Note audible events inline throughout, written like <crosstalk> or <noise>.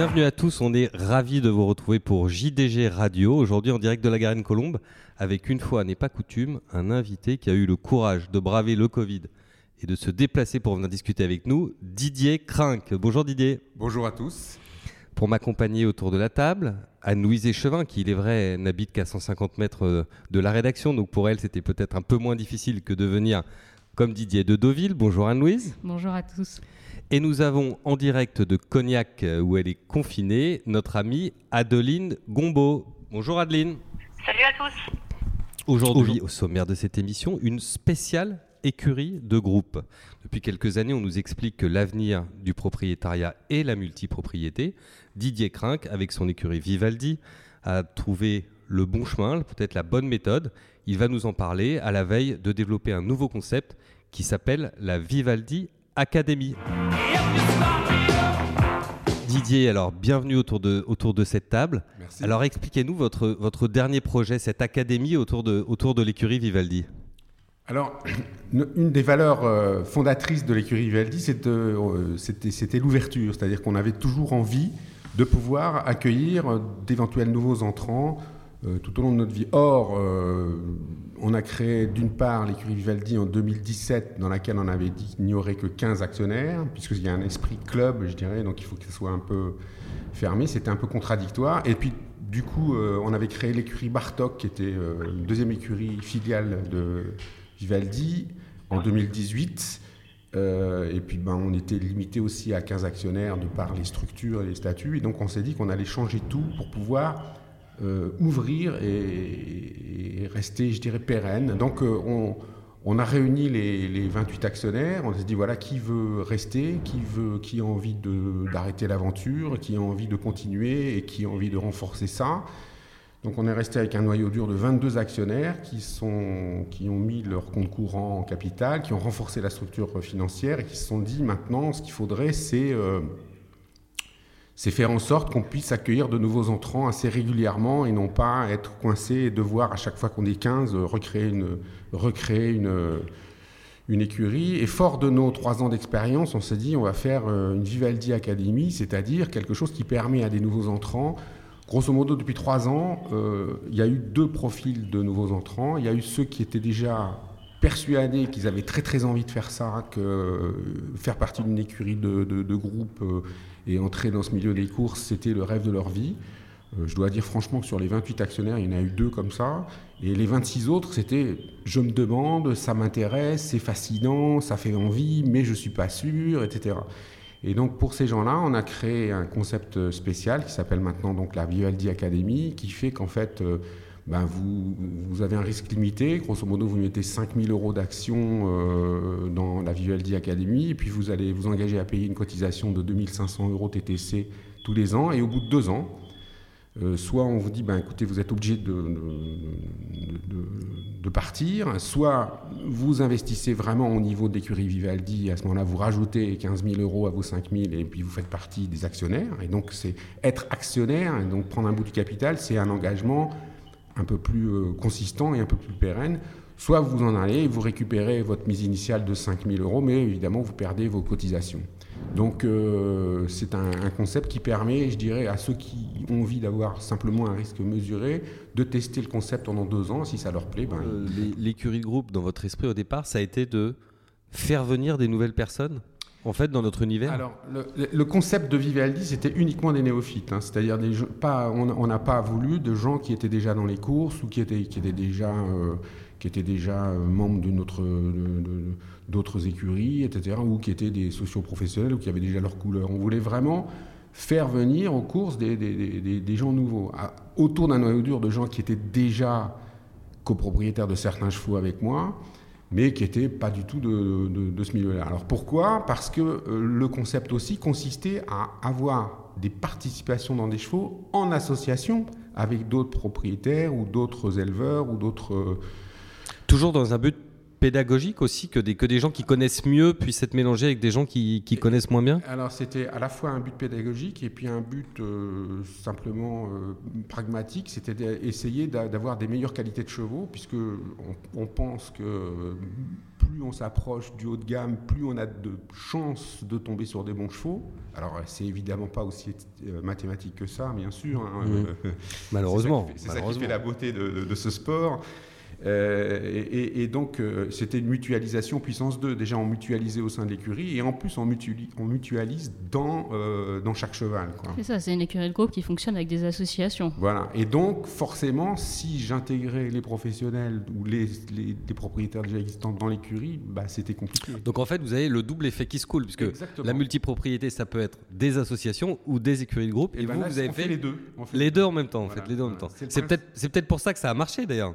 Bienvenue à tous, on est ravis de vous retrouver pour JDG Radio, aujourd'hui en direct de la Garenne Colombe, avec une fois n'est pas coutume, un invité qui a eu le courage de braver le Covid et de se déplacer pour venir discuter avec nous, Didier Crinck. Bonjour Didier. Bonjour à tous. Pour m'accompagner autour de la table, Anne-Louise Échevin, qui il est vrai n'habite qu'à 150 mètres de la rédaction, donc pour elle c'était peut-être un peu moins difficile que de venir comme Didier de Deauville. Bonjour Anne-Louise. Bonjour à tous. Et nous avons en direct de Cognac, euh, où elle est confinée, notre amie Adeline Gombeau. Bonjour Adeline. Salut à tous. Aujourd'hui, au sommaire de cette émission, une spéciale écurie de groupe. Depuis quelques années, on nous explique que l'avenir du propriétariat est la multipropriété. Didier Crinck, avec son écurie Vivaldi, a trouvé le bon chemin, peut-être la bonne méthode. Il va nous en parler à la veille de développer un nouveau concept qui s'appelle la Vivaldi Academy. Didier, alors bienvenue autour de, autour de cette table. Merci. Alors expliquez-nous votre, votre dernier projet, cette académie autour de, autour de l'écurie Vivaldi. Alors, une des valeurs euh, fondatrices de l'écurie Vivaldi, c'était euh, c'était- l'ouverture, c'est-à-dire qu'on avait toujours envie de pouvoir accueillir euh, d'éventuels nouveaux entrants euh, tout au long de notre vie. Or, euh, on a créé d'une part l'écurie Vivaldi en 2017, dans laquelle on avait dit qu'il n'y aurait que 15 actionnaires, puisqu'il y a un esprit club, je dirais, donc il faut que ce soit un peu fermé, c'était un peu contradictoire. Et puis, du coup, euh, on avait créé l'écurie Bartok, qui était euh, une deuxième écurie filiale de Vivaldi, en 2018. Euh, et puis, ben, on était limité aussi à 15 actionnaires de par les structures et les statuts. Et donc, on s'est dit qu'on allait changer tout pour pouvoir euh, ouvrir et, rester, je dirais, pérenne. Donc, euh, on, a réuni les, les 28 actionnaires. On s'est dit, voilà, qui veut rester, qui, veut, qui a envie d'arrêter l'aventure, qui a envie de continuer et qui a envie de renforcer ça. Donc on est resté avec un noyau dur de 22 actionnaires qui, sont, qui ont mis leur compte courant en capital, qui ont renforcé la structure financière et qui se sont dit maintenant ce qu'il faudrait c'est euh, c'est faire en sorte qu'on puisse accueillir de nouveaux entrants assez régulièrement et non pas être coincé et devoir à chaque fois qu'on est 15 euh, recréer une, écurie. Et fort de nos trois ans d'expérience, on s'est dit on va faire euh, une Vivaldi Academy, c'est-à-dire quelque chose qui permet à des nouveaux entrants Grosso modo, depuis trois ans, euh, il y a eu deux profils de nouveaux entrants. Il y a eu ceux qui étaient déjà persuadés qu'ils avaient très très envie de faire ça, que euh, faire partie d'une écurie de, de, de groupe et entrer dans ce milieu des courses, c'était le rêve de leur vie. Euh, je dois dire franchement que sur les 28 actionnaires, il y en a eu deux comme ça. Et les 26 autres, c'était je me demande, ça m'intéresse, c'est fascinant, ça fait envie, mais je suis pas sûr, etc. Et donc pour ces gens-là, on a créé un concept spécial qui s'appelle maintenant donc la Vivaldi Academy, qui fait qu'en fait, euh, ben vous, avez un risque limité. Grosso modo, vous mettez 5000 euros d'actions euh, dans la Vivaldi Academy, et puis vous allez vous engager à payer une cotisation de 2500 euros TTC tous les ans, et au bout de deux ans, euh, soit on vous dit, ben, écoutez, vous êtes obligé de, de, de, de, partir, soit vous investissez vraiment au niveau de l'écurie Vivaldi, et à ce moment-là, vous rajoutez 15 000 euros à vos 5 000 et puis vous faites partie des actionnaires. Et donc, c'est être actionnaire, et donc prendre un bout du capital, c'est un engagement un peu plus euh, consistant et un peu plus pérenne. Soit vous en allez et vous récupérez votre mise initiale de 5 000 euros, mais évidemment, vous perdez vos cotisations. Donc euh, c'est un, un, concept qui permet, je dirais, à ceux qui ont envie d'avoir simplement un risque mesuré, de tester le concept pendant deux ans. Si ça leur plaît, ben, euh, l'écurie de groupe, dans votre esprit au départ, ça a été de faire venir des nouvelles personnes? En fait, dans notre univers Alors, le, concept de Vivaldi, c'était uniquement des néophytes. Hein, C'est-à-dire, on n'a pas voulu de gens qui étaient déjà dans les courses ou qui étaient, qui étaient déjà, euh, déjà euh, membres d'autres écuries, etc., ou qui étaient des socioprofessionnels ou qui avaient déjà leur couleur. On voulait vraiment faire venir aux courses des, des, des, gens nouveaux, autour d'un noyau dur de gens qui étaient déjà copropriétaires de certains chevaux avec moi, mais qui n'étaient pas du tout de, de, ce milieu-là. Alors pourquoi? Parce que euh, le concept aussi consistait à avoir des participations dans des chevaux en association avec d'autres propriétaires ou d'autres éleveurs ou d'autres... Euh... Toujours dans un but pédagogique aussi que des, que des gens qui connaissent mieux puissent être mélangés avec des gens qui, qui connaissent moins bien Alors c'était à la fois un but pédagogique et puis un but euh, simplement euh, pragmatique, c'était d'essayer d'avoir des meilleures qualités de chevaux, puisque on, pense que plus on s'approche du haut de gamme, plus on a de chances de tomber sur des bons chevaux. Alors c'est évidemment pas aussi euh, mathématique que ça, bien sûr. Hein. Mmh. <laughs> Malheureusement. C'est ça, qui fait la beauté de, de ce sport. Euh, et, donc, euh, c'était une mutualisation puissance 2. Déjà, on mutualisait au sein de l'écurie et en plus, on, on mutualise dans, euh, dans chaque cheval. C'est ça, c'est une écurie de groupe qui fonctionne avec des associations. Voilà. Et donc, forcément, si j'intégrais les professionnels ou les, les, propriétaires déjà existants dans l'écurie, bah, c'était compliqué. Donc, en fait, vous avez le double effet qui se coule, puisque la multipropriété, ça peut être des associations ou des écuries de groupe. Et, vous, vous avez fait les deux. les deux en même temps. En fait, les deux en même temps. C'est peut-être peut pour ça que ça a marché d'ailleurs.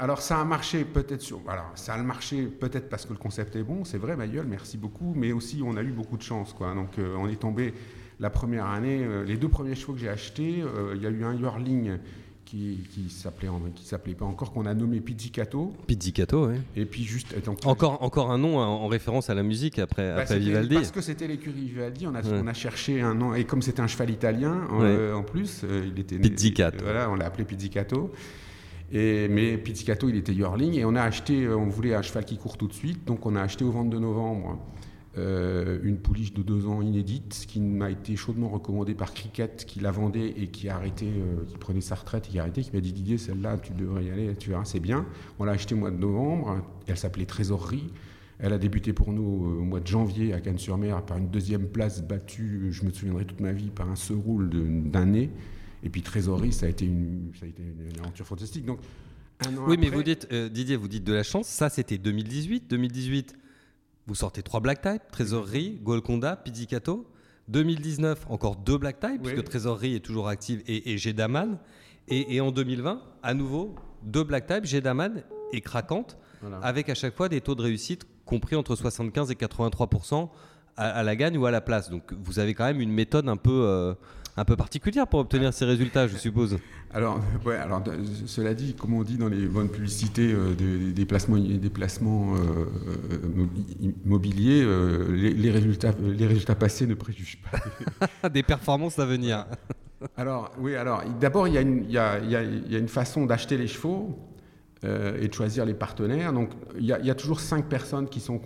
Alors, ça a marché peut-être sur. Voilà, ça a marché peut-être parce que le concept est bon, c'est vrai, gueule, merci beaucoup, mais aussi on a eu beaucoup de chance. Quoi. Donc euh, on est tombé la première année, euh, les deux premiers chevaux que j'ai achetés, euh, il y a eu un Yorling qui, qui s'appelait qui s'appelait pas encore qu'on a nommé Pizzicato. Pizzicato, oui. Et puis juste encore encore un nom en référence à la musique après, bah, après Vivaldi. Parce que c'était l'écurie Vivaldi, on a on a cherché un nom et comme c'était un cheval italien en plus, il était Pizzicato. Voilà, on l'a appelé Pizzicato. Mais Pizzicato, il était Yorling et on a acheté, euh, on voulait un cheval qui court tout de suite, donc on a acheté au 22 novembre euh, une pouliche de deux ans inédite qui m'a été chaudement recommandée par Cricket qui la vendait et qui a arrêté, euh, qui prenait sa retraite et qui a arrêté, qui m'a dit Didier, celle-là, tu devrais y aller, tu verras, c'est bien. On l'a acheté au mois de novembre, elle s'appelait Trésorerie. Elle a débuté pour nous au mois de janvier à Cannes-sur-Mer par une deuxième place battue, je me souviendrai toute ma vie, par un seroule d'un nez. Et puis Trésorerie, ça a été une, ça a été une aventure fantastique. Donc, oui, mais vous dites, euh, Didier, vous dites de la chance. Ça, c'était 2018. 2018, vous sortez trois Black Type Trésorerie, Golconda, Pizzicato. 2019, encore deux Black Type, puisque Trésorerie est toujours active, et, et. Et, en 2020, à nouveau, deux Black Type, Gedaman et Craquante, avec à chaque fois des taux de réussite compris entre 75 et 83% à, la gagne ou à la place. Donc vous avez quand même une méthode un peu, euh, un peu particulière pour obtenir ces résultats, je suppose. Alors, ouais, alors cela dit, comme on dit dans les bonnes publicités euh, des, placements, des placements euh, immobiliers, les, résultats, les résultats passés ne préjugent pas <laughs> des performances à venir. Alors, oui, alors d'abord, il y, y, a, y, a une façon d'acheter les chevaux euh, et de choisir les partenaires. Donc il y, a toujours cinq personnes qui sont,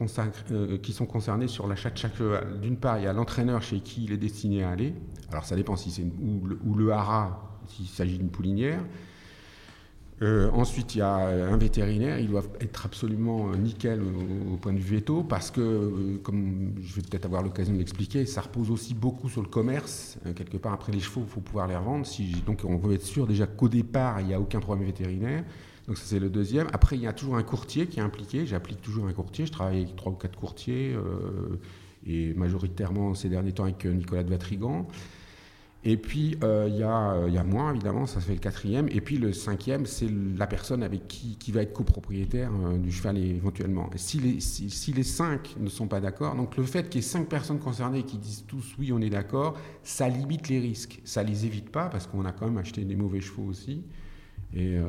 euh, qui sont concernées sur l'achat de chaque cheval. D'une part, il y a l'entraîneur chez qui il est destiné à aller. Alors ça dépend si c'est ou, le, hara, s'il s'agit d'une poulinière. Euh, ensuite, il y a un vétérinaire, il doit être absolument nickel au, point de vue veto, parce que, comme je vais peut-être avoir l'occasion de l'expliquer, ça repose aussi beaucoup sur le commerce. quelque part, après les chevaux, il faut pouvoir les revendre. Donc on veut être sûr déjà qu'au départ, il n'y a aucun problème vétérinaire. Donc ça c'est le deuxième. Après il y a toujours un courtier qui est impliqué. J'applique toujours un courtier. Je travaille avec trois ou quatre courtiers euh, et majoritairement ces derniers temps avec euh, Nicolas de Vatrigan. Et puis euh, il y, a moi évidemment, ça fait le quatrième. Et puis le cinquième c'est la personne avec qui, qui va être copropriétaire du cheval éventuellement. si les, si, les cinq ne sont pas d'accord, donc le fait qu'il y ait cinq personnes concernées qui disent tous oui on est d'accord, ça limite les risques. Ça les évite pas parce qu'on a quand même acheté des mauvais chevaux aussi. Et euh,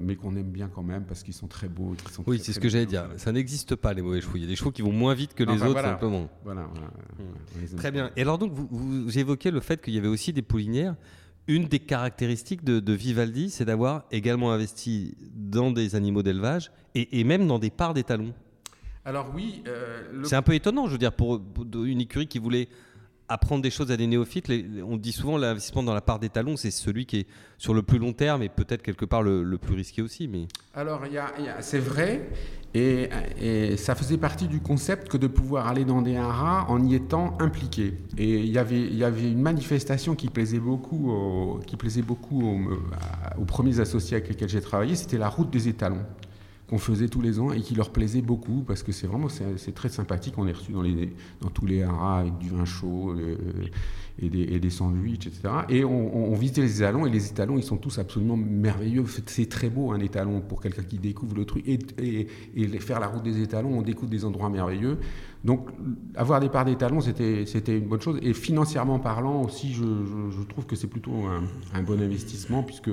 mais qu'on aime bien quand même parce qu'ils sont très beaux. sont oui, c'est ce que j'allais dire. Ça n'existe pas les mauvais chevaux. Il y a des chevaux qui vont moins vite que les autres simplement. Voilà, hmm. Très bien. Et alors donc vous, vous, évoquez le fait qu'il y avait aussi des poulinières. Une des caractéristiques de, Vivaldi, c'est d'avoir également investi dans des animaux d'élevage et, même dans des parts d'étalons. Alors oui. Euh, c'est un peu étonnant, je veux dire, pour une écurie qui voulait apprendre des choses à des néophytes. on dit souvent l'investissement dans la part des talons, c'est celui qui est sur le plus long terme et peut-être quelque part le, plus risqué aussi. Mais... Alors, c'est vrai, et, ça faisait partie du concept que de pouvoir aller dans des haras en y étant impliqué. Et il y avait, une manifestation qui plaisait beaucoup, qui plaisait beaucoup aux premiers associés avec lesquels j'ai travaillé, c'était la route des étalons qu'on faisait tous les ans et qui leur plaisait beaucoup parce que c'est vraiment c'est très sympathique. On est reçu dans, les, dans tous les haras avec du vin chaud euh, et, des, et des sandwichs, etc. Et on, visitait les étalons et les étalons, ils sont tous absolument merveilleux. C'est très beau un étalon pour quelqu'un qui découvre le truc. Et, et, faire la route des étalons, on découvre des endroits merveilleux. Donc avoir des parts d'étalons, c'était une bonne chose. Et financièrement parlant aussi, je, je, trouve que c'est plutôt un bon investissement puisque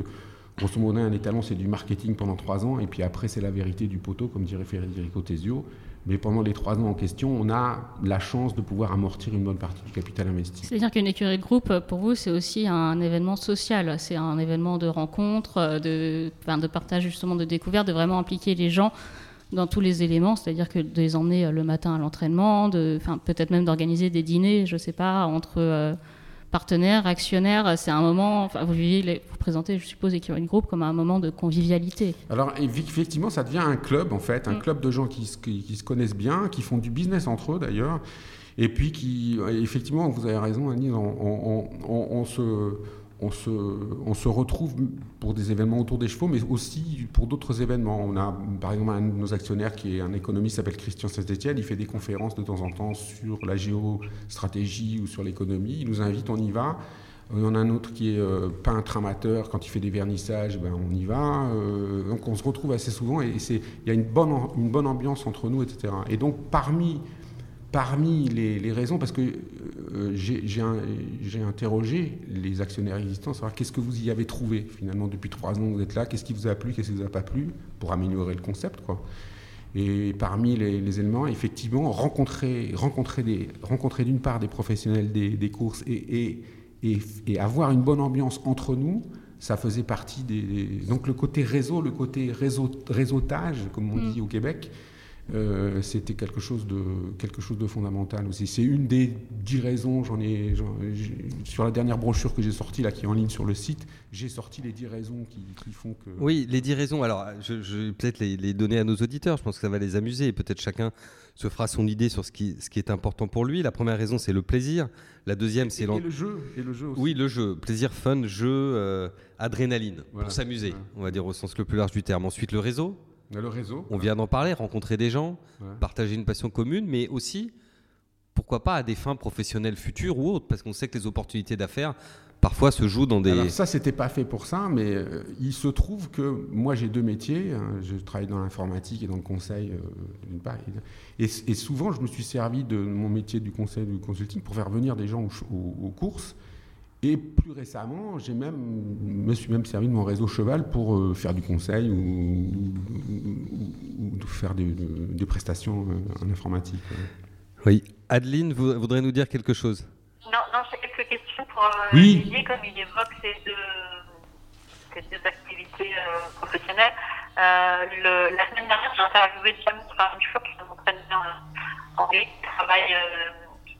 grosso modo, un étalon, c'est du marketing pendant trois ans, et puis après, c'est la vérité du poteau, comme dirait Federico Tesio. Mais pendant les trois ans en question, on a la chance de pouvoir amortir une bonne partie du capital investi. C'est-à-dire qu'une écurie de groupe, pour vous, c'est aussi un événement social. C'est un événement de rencontre, de, de partage justement, de découverte, de vraiment impliquer les gens dans tous les éléments, c'est-à-dire que de les emmener euh, le matin à l'entraînement, peut-être même d'organiser des dîners, je ne sais pas, entre euh, partenaires, actionnaires. C'est un moment, vous, vivez, vous présentez, je suppose, une Groupe comme un moment de convivialité. Alors effectivement, ça devient un club en fait, un mm. club de gens qui, qui, se connaissent bien, qui font du business entre eux d'ailleurs, et puis qui, effectivement, vous avez raison, Annie, on se on se, on se, retrouve pour des événements autour des chevaux, mais aussi pour d'autres événements. On a par exemple un de nos actionnaires qui est un économiste, s'appelle Christian Saint-Etienne. Il fait des conférences de temps en temps sur la géostratégie ou sur l'économie. Il nous invite, on y va. Il y en a un autre qui est euh, peintre amateur. Quand il fait des vernissages, ben, on y va. Euh, donc on se retrouve assez souvent et il y a une bonne, une bonne ambiance entre nous, etc. Et donc parmi parmi les, raisons, parce que euh, j'ai interrogé les actionnaires existants, savoir qu'est-ce que vous y avez trouvé finalement depuis trois ans, vous êtes là, qu'est-ce qui vous a plu, qu'est-ce qui vous a pas plu, pour améliorer le concept, quoi. Et parmi les, éléments, effectivement, rencontrer, rencontrer, rencontrer d'une part des professionnels des, courses et, et, et, avoir une bonne ambiance entre nous, ça faisait partie des, donc le côté réseau, le côté réseau, réseautage, comme on mm. dit au Québec, euh, c'était quelque chose de quelque chose de fondamental aussi. C'est une des dix raisons. J'en ai, sur la dernière brochure que j'ai sortie là, qui est en ligne sur le site, j'ai sorti les dix raisons qui, font que. Oui, les dix raisons. Alors, je, vais peut-être les, donner à nos auditeurs. Je pense que ça va les amuser. Peut-être chacun se fera son idée sur ce qui, ce qui est important pour lui. La première raison, c'est le plaisir. La deuxième, c'est le jeu. Et le jeu aussi. Oui, le jeu. Plaisir, fun, jeu, euh, adrénaline, pour s'amuser. On va dire au sens le plus large du terme. Ensuite, le réseau le réseau. On vient d'en parler, rencontrer des gens, partager une passion commune, mais aussi, pourquoi pas à des fins professionnelles futures ou autres, parce qu'on sait que les opportunités d'affaires parfois se jouent dans des. Alors ça, c'était pas fait pour ça, mais euh, il se trouve que moi j'ai deux métiers. Hein. je travaille dans l'informatique et dans le conseil euh, d'une part. Et, souvent, je me suis servi de mon métier du conseil du consulting pour faire venir des gens aux courses et plus récemment, j'ai même, me suis même servi de mon réseau cheval pour euh, faire du conseil ou, faire des, prestations euh, en informatique. Oui. Adeline, vous voudrez nous dire quelque chose? Non, non j'ai quelques questions pour euh, oui. comme il évoque ces deux, ces deux activités professionnelles. la semaine dernière, j'ai interviewé James Farnshaw, qui est mon bien anglais, qui travaille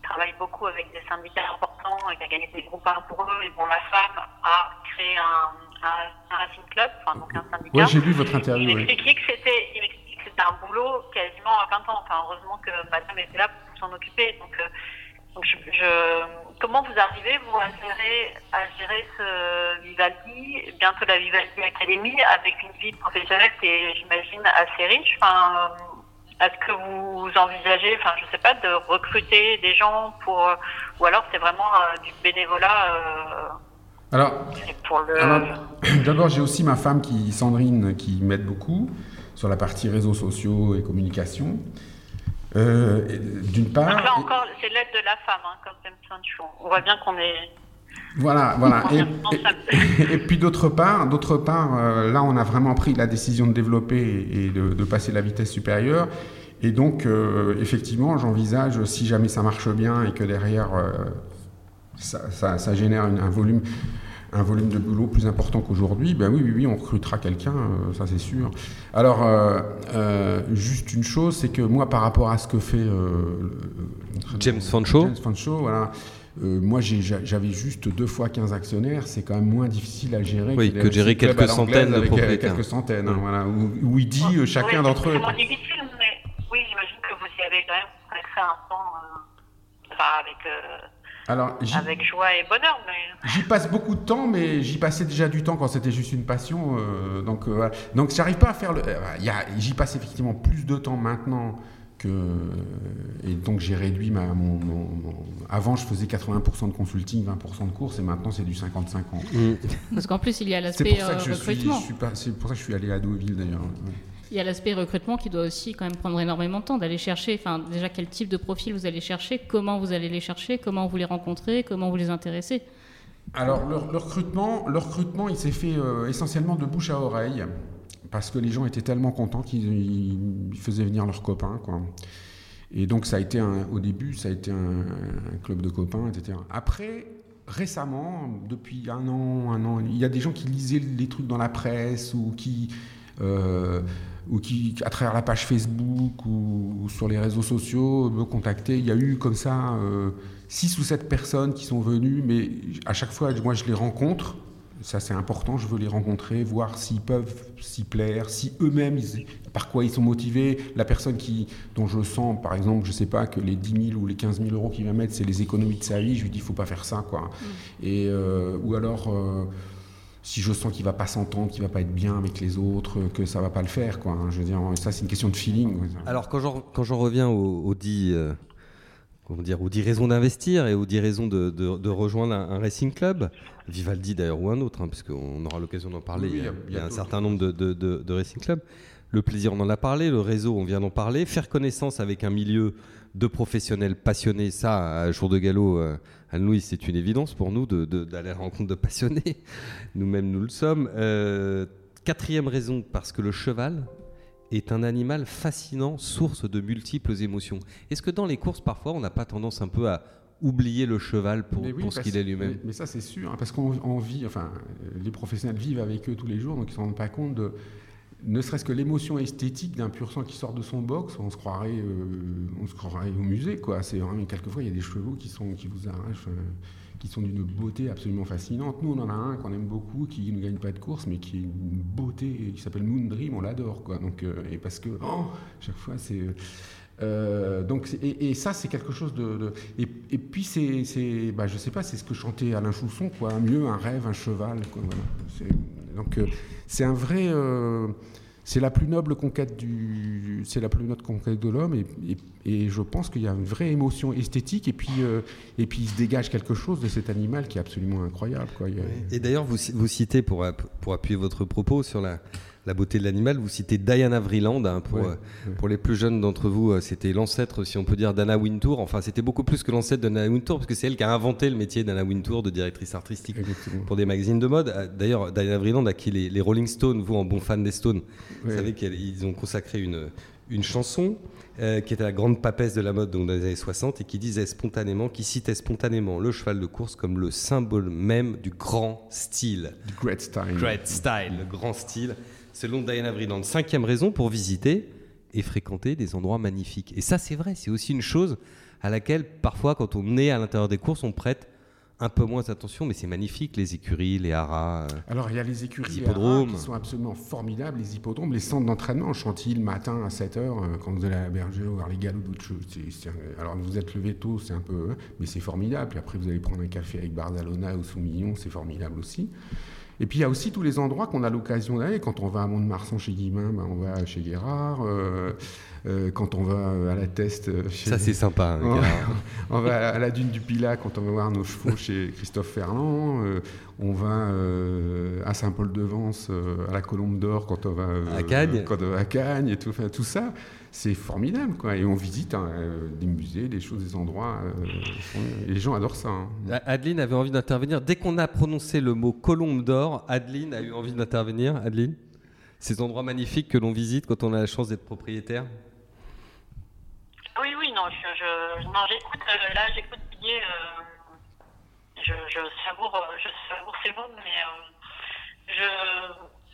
travaille beaucoup avec des syndicats importants et qui a gagné des groupes pour eux. Et bon, la femme a créé un, un, racing club, enfin donc un syndicat. Oui, j'ai lu votre interview. Il m'expliquait que c'était, c'était un boulot quasiment à 20 ans. Enfin, heureusement que madame était là pour s'en occuper. Donc, euh, donc je, comment vous arrivez, vous, à gérer, à gérer ce Vivaldi, bientôt la Vivaldi Academy, avec une vie professionnelle qui est, j'imagine, assez riche? Enfin, est-ce que vous envisagez, enfin, je sais pas, de recruter des gens pour, ou alors c'est vraiment euh, du bénévolat euh, alors, <clears throat> d'abord, j'ai aussi ma femme qui, Sandrine, qui m'aide beaucoup sur la partie réseaux sociaux et communication. Euh, d'une part. là encore, c'est l'aide de la femme, hein, comme On voit bien qu'on est. Voilà, voilà. Et, puis d'autre part, d'autre part, euh, là, on a vraiment pris la décision de développer et de, passer la vitesse supérieure. Et donc, euh, effectivement, j'envisage, si jamais ça marche bien et que derrière, euh, ça, génère un volume un volume de boulot plus important qu'aujourd'hui, ben oui, oui, oui, on recrutera quelqu'un, ça c'est sûr. Alors, juste une chose, c'est que moi, par rapport à ce que fait James Fancho, James Fancho voilà, euh, moi, j'avais juste deux fois 15 actionnaires, c'est quand même moins difficile à gérer oui, que, gérer quelques centaines de euh, propriétaires. Quelques centaines, hein, voilà, où, il dit euh, chacun d'entre eux. C'est moins difficile, mais oui, j'imagine que vous y avez quand même fait un temps avec, Alors, avec joie et bonheur. Mais... J'y passe beaucoup de temps, mais j'y passais déjà du temps quand c'était juste une passion. donc, donc j'arrive pas à faire le. J'y passe effectivement plus de temps maintenant et donc j'ai réduit ma, mon, Avant, je faisais 80% de consulting, 20% de courses, et maintenant c'est du 55 ans. Mm. Parce qu'en plus, il y a l'aspect recrutement. C'est pour ça que je suis allé à Deauville d'ailleurs. Il y a l'aspect recrutement qui doit aussi quand même prendre énormément de temps d'aller chercher. Enfin, déjà quel type de profil vous allez chercher, comment vous allez les chercher, comment vous les rencontrez, comment vous les intéressez. Alors, le, recrutement, le recrutement, il s'est fait essentiellement de bouche à oreille, parce que les gens étaient tellement contents qu'ils faisaient venir leurs copains. Quoi. Et donc, ça a été au début, ça a été un, club de copains, etc. Après, récemment, depuis un an, un an, il y a des gens qui lisaient les trucs dans la presse ou qui, euh, ou qui à travers la page Facebook ou, sur les réseaux sociaux, me contactaient. Il y a eu comme ça euh, six ou sept personnes qui sont venues, mais à chaque fois, moi, je les rencontre ça, c'est important. Je veux les rencontrer, voir s'ils peuvent s'y plaire, si eux-mêmes, par quoi ils sont motivés. La personne qui, dont je sens, par exemple, je sais pas, que les 10 000 ou les 15 000 euros qu'il va mettre, c'est les économies de sa vie, je lui dis, il faut pas faire ça, quoi. Mm. Et, euh, ou alors, euh, si je sens qu'il va pas s'entendre, qu'il va pas être bien avec les autres, que ça va pas le faire, quoi. Je veux dire, ça, c'est une question de feeling. Alors, quand j'en reviens au, dit. Euh, comment dire, ou 10 raisons d'investir et ou 10 raisons de, de, rejoindre un, racing club, Vivaldi d'ailleurs ou un autre, hein, puisqu'on aura l'occasion d'en parler. il, y a, un certain nombre de, de, racing clubs. Le plaisir, on en a parlé. Le réseau, on vient d'en parler. Faire connaissance avec un milieu de professionnels passionnés, ça, à jour de galop, euh, Anne-Louise, c'est une évidence pour nous d'aller à la rencontre de passionnés. <laughs> Nous-mêmes, nous le sommes. Euh, quatrième raison, parce que le cheval, est un animal fascinant, source de multiples émotions. Est-ce que dans les courses, parfois, on n'a pas tendance un peu à oublier le cheval pour, ce qu'il est lui-même? mais, ça, c'est sûr, hein, parce qu'on vit, enfin, les professionnels vivent avec eux tous les jours, donc ils ne se rendent pas compte de, ne serait-ce que l'émotion esthétique d'un pur sang qui sort de son box, on se croirait, euh, on se croirait au musée, quoi. C'est vraiment quelquefois il y a des chevaux qui sont qui vous arrachent. Euh, qui sont d'une beauté absolument fascinante. Nous, on en a un qu'on aime beaucoup, qui ne gagne pas de course, mais qui est une beauté, qui s'appelle Moon Dream, on l'adore, quoi. Donc, euh, et parce que, oh, chaque fois, c'est... Euh, donc, et, ça, c'est quelque chose de. et, puis, c'est, bah, je sais pas, c'est ce que chantait Alain Chousson, quoi. Mieux un rêve, un cheval, quoi. donc, euh, c'est un vrai c'est la plus noble conquête du, c'est la plus noble conquête de l'homme, et, et, je pense qu'il y a une vraie émotion esthétique, et puis, euh, et puis il se dégage quelque chose de cet animal qui est absolument incroyable. Quoi. Et d'ailleurs, vous, vous citez, pour, pour appuyer votre propos sur la, la beauté de l'animal. Vous citez Diana Vreeland. Hein, pour, euh, pour les plus jeunes d'entre vous, euh, c'était l'ancêtre, si on peut dire, d'Anna Wintour. Enfin, c'était beaucoup plus que l'ancêtre d'Anna Wintour, parce que c'est elle qui a inventé le métier d'Anna Wintour, de directrice artistique pour des magazines de mode. Euh, d'ailleurs, Diana Vreeland, à qui les, Rolling Stones, vous, en bon fan des Stones, vous savez qu'ils ont consacré une, une chanson. qui était la grande papesse de la mode donc dans les années 60 et qui disait spontanément, qui citait spontanément le cheval de course comme le symbole même du grand style. Du great style. Great style, le grand style selon Diana Vreeland. Cinquième raison pour visiter et fréquenter des endroits magnifiques. Et ça, c'est vrai, c'est aussi une chose à laquelle, parfois, quand on est à l'intérieur des courses, on prête un peu moins attention, mais c'est magnifique, les écuries, les haras. Euh, Alors, il y a les écuries, les hippodromes. qui sont absolument formidables, les hippodromes, les centres d'entraînement, Chantilly, le matin à 7h, euh, quand vous allez à la berger ou voir les galops d'autres choses. alors, vous êtes levé tôt, c'est un peu. Hein, mais c'est formidable. Puis après, vous allez prendre un café avec Barzalona ou Soumillon, c'est formidable aussi. Et puis il y a aussi tous les endroits qu'on a l'occasion d'aller. Quand on va à Mont-de-Marsan chez Guillemin, ben, on va chez Guérard. Euh, euh, quand on va à la Teste. Euh, chez... Ça c'est sympa. Hein, <laughs> on, va à la dune du Pilat quand on va voir nos chevaux chez Christophe Ferland. on va à Saint-Paul-de-Vence à la Colombe d'Or quand on va à Cagnes. Quand on va à Cagnes et tout, enfin, tout ça c'est formidable. Quoi. Et on visite hein, euh, des musées, des choses, des endroits. Euh, et les gens adorent ça. Hein. Adeline avait envie d'intervenir. Dès qu'on a prononcé le mot colombe d'or, Adeline a eu envie d'intervenir. Adeline? Ces endroits magnifiques que l'on visite quand on a la chance d'être propriétaire? Non, je, j'écoute, euh, là, j'écoute Didier, je, je, savoure, je savoure ces mots, mais je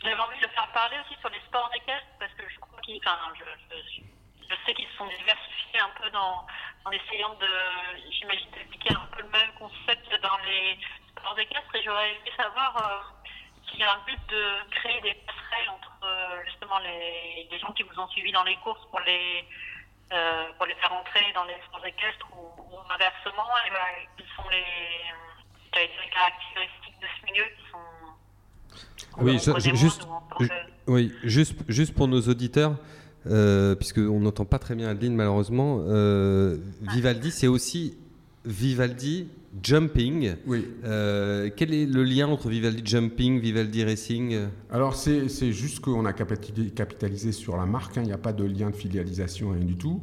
j'avais envie de faire parler aussi sur les sports d'équestre parce que je crois qu'ils, enfin, je, je, sais qu'ils se sont diversifiés un peu dans, en essayant de, j'imagine, d'appliquer un peu le même concept dans les sports d'équestre et j'aurais aimé savoir euh, s'il y a un but de créer des passerelles entre euh, justement les, les, gens qui vous ont suivi dans les courses pour les euh, pour les faire entrer dans les sports équestres ou, inversement, et ben, quelles sont les, les caractéristiques de ce milieu qui sont oui, juste, oui, juste, juste pour nos auditeurs, euh, puisqu'on n'entend pas très bien Adeline malheureusement, euh, Vivaldi, c'est aussi Vivaldi Jumping. Oui. Euh, quel est le lien entre Vivaldi Jumping, Vivaldi Racing? Alors, c'est juste qu'on a capitalisé sur la marque, hein. il n'y a pas de lien de filialisation, rien du tout.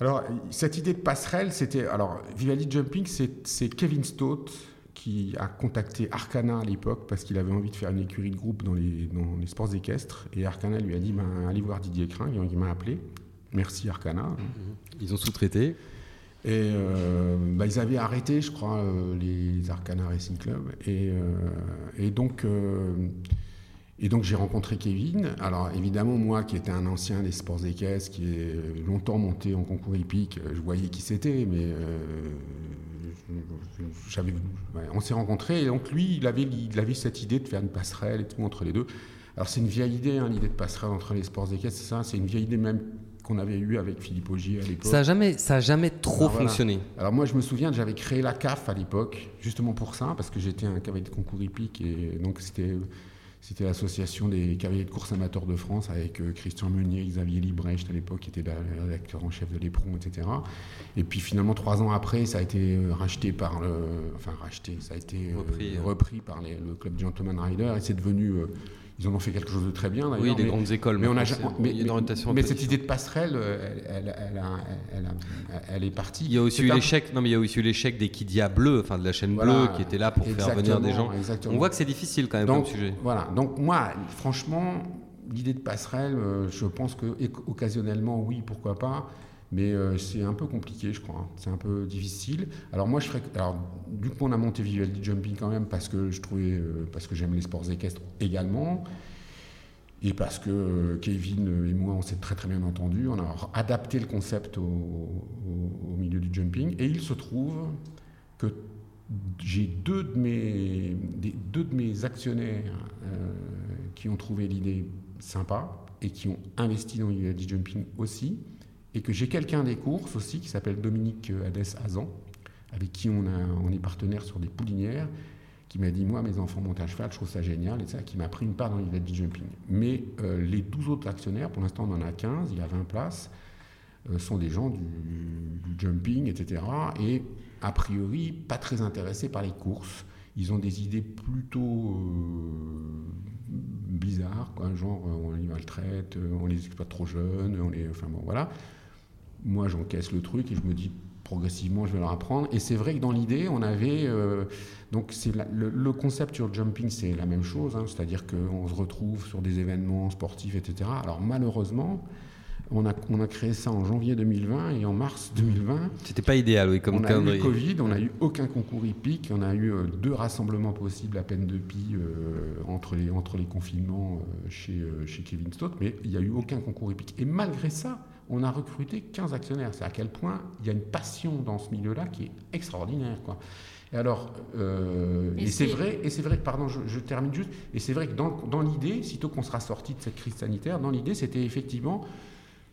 Alors, cette idée de passerelle, c'était. Alors, Vivaldi Jumping, c'est Kevin Stott qui a contacté Arcana à l'époque parce qu'il avait envie de faire une écurie de groupe dans les, dans les sports équestres. Et Arcana lui a dit ben, allez voir Didier Crin, il m'a appelé. Merci Arcana. Mhm. Ils ont sous-traité et euh, bah, ils avaient arrêté, je crois, euh, les Arcana Racing Club. Et, euh, et donc, j'ai rencontré Kevin. Alors évidemment, moi qui étais un ancien des sports équestres, qui est longtemps monté en concours hippique, je voyais qui c'était, mais on s'est rencontrés. Et donc lui, il avait, cette idée de faire une passerelle entre les deux. Alors c'est une vieille idée, hein, l'idée de passerelle entre les sports équestres, c'est ça, c'est une vieille idée même qu'on avait eu avec Philippe Augier à l'époque. Ça n'a jamais, ça jamais trop fonctionné. Alors moi, je me souviens, j'avais créé la CAF à l'époque, justement pour ça, parce que j'étais un cavalier de concours hippique, et donc c'était c'était l'association des cavaliers de course amateurs de France avec euh, Christian Meunier, Xavier Librecht à l'époque, qui était le rédacteur en chef de l'Éperon, etc. Et puis finalement, trois ans après, ça a été euh, racheté par le. Enfin, racheté, ça a été euh, repris, par le club Gentleman Rider et c'est devenu ils en ont fait quelque chose de très bien Oui, des grandes écoles. Mais, on a, mais, mais, cette idée de passerelle, elle, elle, est partie. Il y a aussi eu l'échec. Non, mais il y a aussi eu l'échec des Kidia Bleus, enfin de la chaîne bleue, qui était là pour faire venir des gens. On voit que c'est difficile quand même donc, comme sujet. Voilà. Donc moi, franchement, l'idée de passerelle, euh, je pense que occasionnellement, oui, pourquoi pas. Mais euh, c'est un peu compliqué, je crois. Hein. C'est un peu difficile. Alors moi, je ferais. Alors, du coup, on a monté Vivaldi Jumping quand même parce que je trouvais, euh, parce que j'aime les sports équestres également, et parce que euh, Kevin et moi, on s'est très très bien entendus. On a adapté le concept au, milieu du jumping, et il se trouve que j'ai deux de mes deux de mes actionnaires qui ont trouvé l'idée sympa et qui ont investi dans Vivaldi Jumping aussi et que j'ai quelqu'un des courses aussi qui s'appelle Dominique Hadès Azan, avec qui on est partenaire sur des poulinières, qui m'a dit Moi, mes enfants montent à cheval, je trouve ça génial, et ça, qui m'a pris une part dans l'idée du jumping. Mais euh, les 12 autres actionnaires, pour l'instant, on en a 15, il y a 20 places, euh, sont des gens du, jumping, etc. Et a priori, pas très intéressés par les courses. Ils ont des idées plutôt euh, bizarres, quoi, genre on les maltraite, on les exploite trop jeunes, on les, enfin bon voilà moi j'encaisse le truc et je me dis progressivement je vais leur apprendre. Et c'est vrai que dans l'idée, on avait. Euh, donc c'est le, concept sur jumping, c'est la même chose, hein, c'est-à-dire qu'on se retrouve sur des événements sportifs, etc. Alors malheureusement, on a, on a créé ça en janvier 2020 et en mars 2020. C'était pas idéal, oui, comme On a eu le Covid, on n'a eu aucun concours hippique, on a eu euh, deux rassemblements possibles à peine de pi euh, entre, les, entre les confinements chez, chez Kevin Stott, mais il n'y a eu aucun concours hippique. Et malgré ça, on a recruté 15 actionnaires. C'est à quel point il y a une passion dans ce milieu-là qui est extraordinaire. Quoi. Et alors, euh, et, c'est vrai, et c'est vrai, pardon, je, termine juste, et c'est vrai que dans, dans l'idée, sitôt qu'on sera sorti de cette crise sanitaire, dans l'idée, c'était effectivement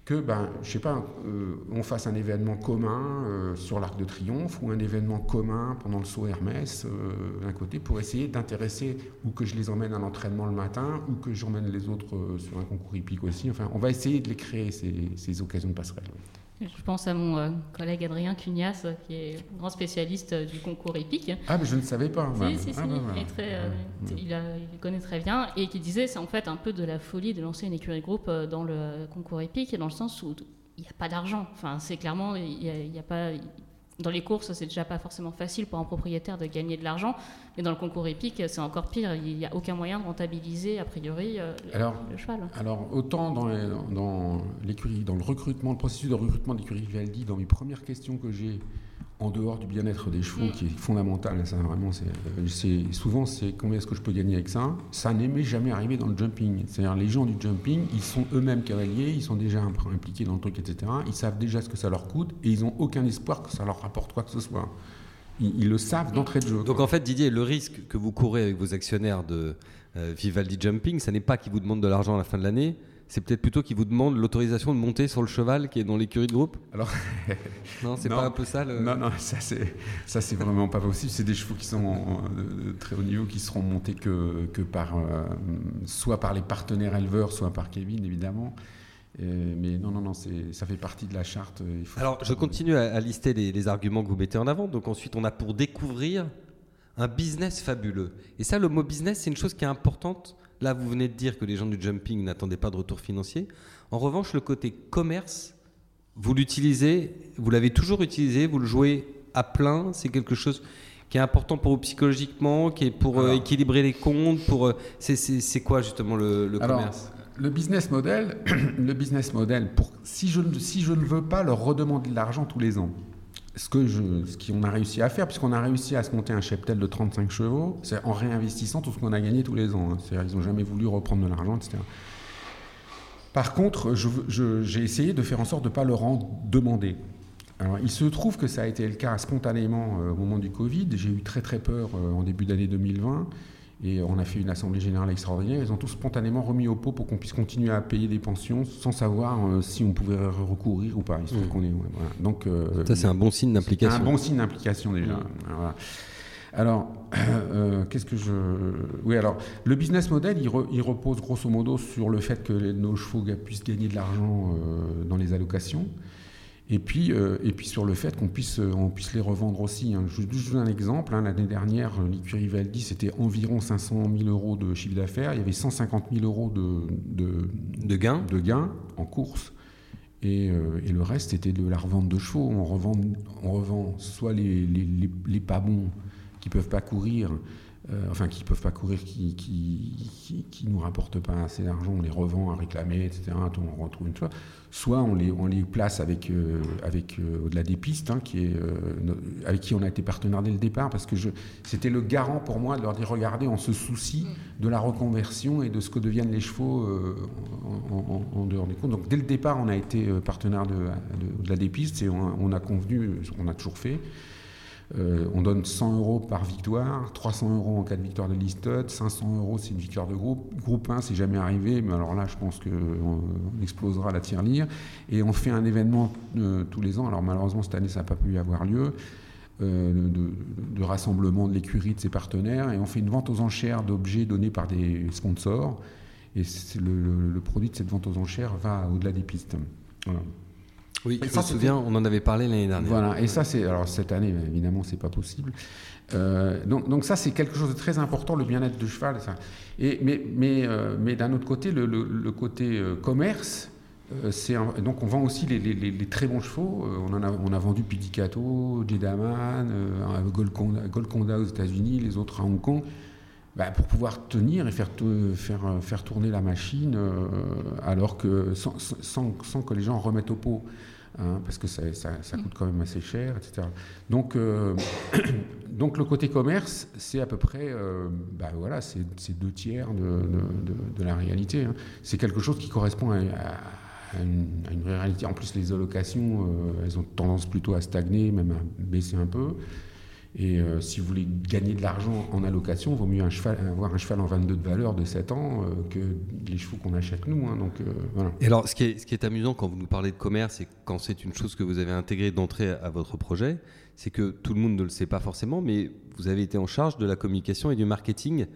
que, ben, je sais pas, euh, on fasse un événement commun euh, sur l'Arc de Triomphe ou un événement commun pendant le saut Hermès euh, d'un côté pour essayer d'intéresser ou que je les emmène à l'entraînement le matin ou que j'emmène les autres sur un concours hippique aussi. Enfin, on va essayer de les créer ces, ces occasions de passerelle. Je pense à mon euh, collègue Adrien Cugnas, qui est grand spécialiste euh, du concours épique. Ah, mais je ne savais pas. Si, si, si, il, connaît très bien et qui disait c'est en fait un peu de la folie de lancer une écurie groupe euh, dans le concours épique, dans le sens où il n'y a pas d'argent. Enfin, c'est clairement, il n'y a, a, pas, dans les courses, c'est déjà pas forcément facile pour un propriétaire de gagner de l'argent, mais dans le concours épique, c'est encore pire. Il n'y a aucun moyen de rentabiliser, a priori, euh, le cheval. Alors, autant dans, dans l'écurie, dans le recrutement, le processus de recrutement de l'écurie Vivaldi, dans mes premières questions que j'ai en dehors du bien-être des chevaux, mm. qui est fondamental. Ça, vraiment, c'est, souvent, c'est combien est-ce que je peux gagner avec ça? Ça n'aimait jamais arrivé dans le jumping. C'est-à-dire, les gens du jumping, ils sont eux-mêmes cavaliers, ils sont déjà impliqués dans le truc, etc. Ils savent déjà ce que ça leur coûte et ils n'ont aucun espoir que ça leur rapporte quoi que ce soit. Ils, le savent d'entrée de jeu. Donc, en fait, Didier, le risque que vous courez avec vos actionnaires de euh, Vivaldi Jumping, ce n'est pas qu'ils vous demandent de l'argent à la fin de l'année, c'est peut-être plutôt qu'ils vous demandent l'autorisation de monter sur le cheval qui est dans l'écurie de groupe Alors, <laughs> non, c'est pas un peu ça le... Non, non, ça c'est ça c'est vraiment pas possible. C'est des chevaux qui sont de, très haut niveau qui seront montés que, que par euh, soit par les partenaires éleveurs, soit par Kevin évidemment. mais non, non, non, ça fait partie de la charte. Alors, je continue à, lister les, les, arguments que vous mettez en avant. Donc ensuite, on a pour découvrir un business fabuleux. Et ça, le mot business, c'est une chose qui est importante Là, vous venez de dire que les gens du jumping n'attendaient pas de retour financier. En revanche, le côté commerce, vous l'utilisez, vous l'avez toujours utilisé, vous le jouez à plein. C'est quelque chose qui est important pour vous psychologiquement, qui est pour euh, équilibrer les comptes, pour euh, c'est quoi justement le, le commerce? le business model, <clears throat> le business model pour, si, je, si je ne veux pas leur redemander de l'argent tous les ans, ce que je, ce qu'on a réussi à faire, puisqu'on a réussi à se monter un cheptel de 35 chevaux, c'est en réinvestissant tout ce qu'on a gagné tous les ans. Hein. Ils n'ont jamais voulu reprendre de l'argent, etc. Par contre, j'ai essayé de faire en sorte de ne pas leur en demander. Alors, il se trouve que ça a été le cas spontanément euh, au moment du Covid. J'ai eu très très peur euh, en début d'année 2020. Et on a fait une assemblée générale extraordinaire. Ils ont tous spontanément remis au pot pour qu'on puisse continuer à payer des pensions sans savoir euh, si on pouvait recourir ou pas. Il qu'on est, Donc, euh, ça, c'est un bon signe d'implication. Un bon signe d'implication déjà. Mmh. Alors, euh, qu'est-ce que je. Oui, alors, le business model, il, il, repose grosso modo sur le fait que nos chevaux puissent gagner de l'argent dans les allocations. Et puis, euh, et puis sur le fait qu'on puisse, euh, on puisse les revendre aussi. Hein. Je vous donne un exemple. Hein. L'année dernière, l'écurie Valdi, c'était environ 500 000 euros de chiffre d'affaires. Il y avait 150 000 euros de, de, gains. de en course. Et, euh, et, le reste, c'était de la revente de chevaux. On revend, on revend soit les, les, les, pas bons qui ne peuvent pas courir, enfin qui ne peuvent pas courir, qui, qui, qui, nous rapportent pas assez d'argent, on les revend à réclamer, etc. On retrouve une fois soit on les, on les place avec, euh, avec euh, au-delà des pistes, hein, qui est, euh, avec qui on a été partenaire dès le départ, parce que c'était le garant pour moi de leur dire regardez, on se soucie de la reconversion et de ce que deviennent les chevaux en, dehors des comptes. Donc dès le départ, on a été partenaire de, de, la des pistes et on, on a convenu, on a toujours fait, euh, on donne 100 euros par victoire, 300 euros en cas de victoire de listed, 500 euros c'est une victoire de groupe. Groupe 1, c'est jamais arrivé, mais alors là, je pense qu'on explosera la tirelire. Et on fait un événement euh, tous les ans. Alors malheureusement, cette année, ça n'a pas pu avoir lieu. Euh, de, rassemblement de l'écurie de ses partenaires. Et on fait une vente aux enchères d'objets donnés par des sponsors. Et le, le, produit de cette vente aux enchères va au-delà des pistes. Oui, je me souviens, on en avait parlé l'année dernière. Voilà, et ça, c'est. Alors, cette année, évidemment, c'est pas possible. Euh, donc, donc, ça, c'est quelque chose de très important, le bien-être du cheval. Ça. Et, mais mais, euh, mais d'un autre côté, le, le, côté euh, commerce, c'est donc on vend aussi les, les, les, très bons chevaux. on, en a, on a vendu Pidicato, Jedaman, Golconda, aux États-Unis, les autres à Hong Kong. Bah, pour pouvoir tenir et faire, faire, faire tourner la machine alors que sans, sans, sans, que les gens remettent au pot. Hein, parce que ça, ça, coûte quand même assez cher, etc. Donc, euh, <coughs> donc le côté commerce, c'est à peu près, euh, bah, voilà, c'est deux tiers de, de, la réalité. Hein. C'est quelque chose qui correspond à, une, réalité. En plus, les allocations, euh, elles ont tendance plutôt à stagner, même à baisser un peu. Et euh, si vous voulez gagner de l'argent en allocation, il vaut mieux avoir un cheval en 22 de valeur de 7 ans euh, que les chevaux qu'on achète nous. Hein, donc, euh, voilà. Et alors, ce qui, est, ce qui est amusant quand vous nous parlez de commerce et quand c'est une chose que vous avez intégrée d'entrée à votre projet, c'est que tout le monde ne le sait pas forcément, mais vous avez été en charge de la communication et du marketing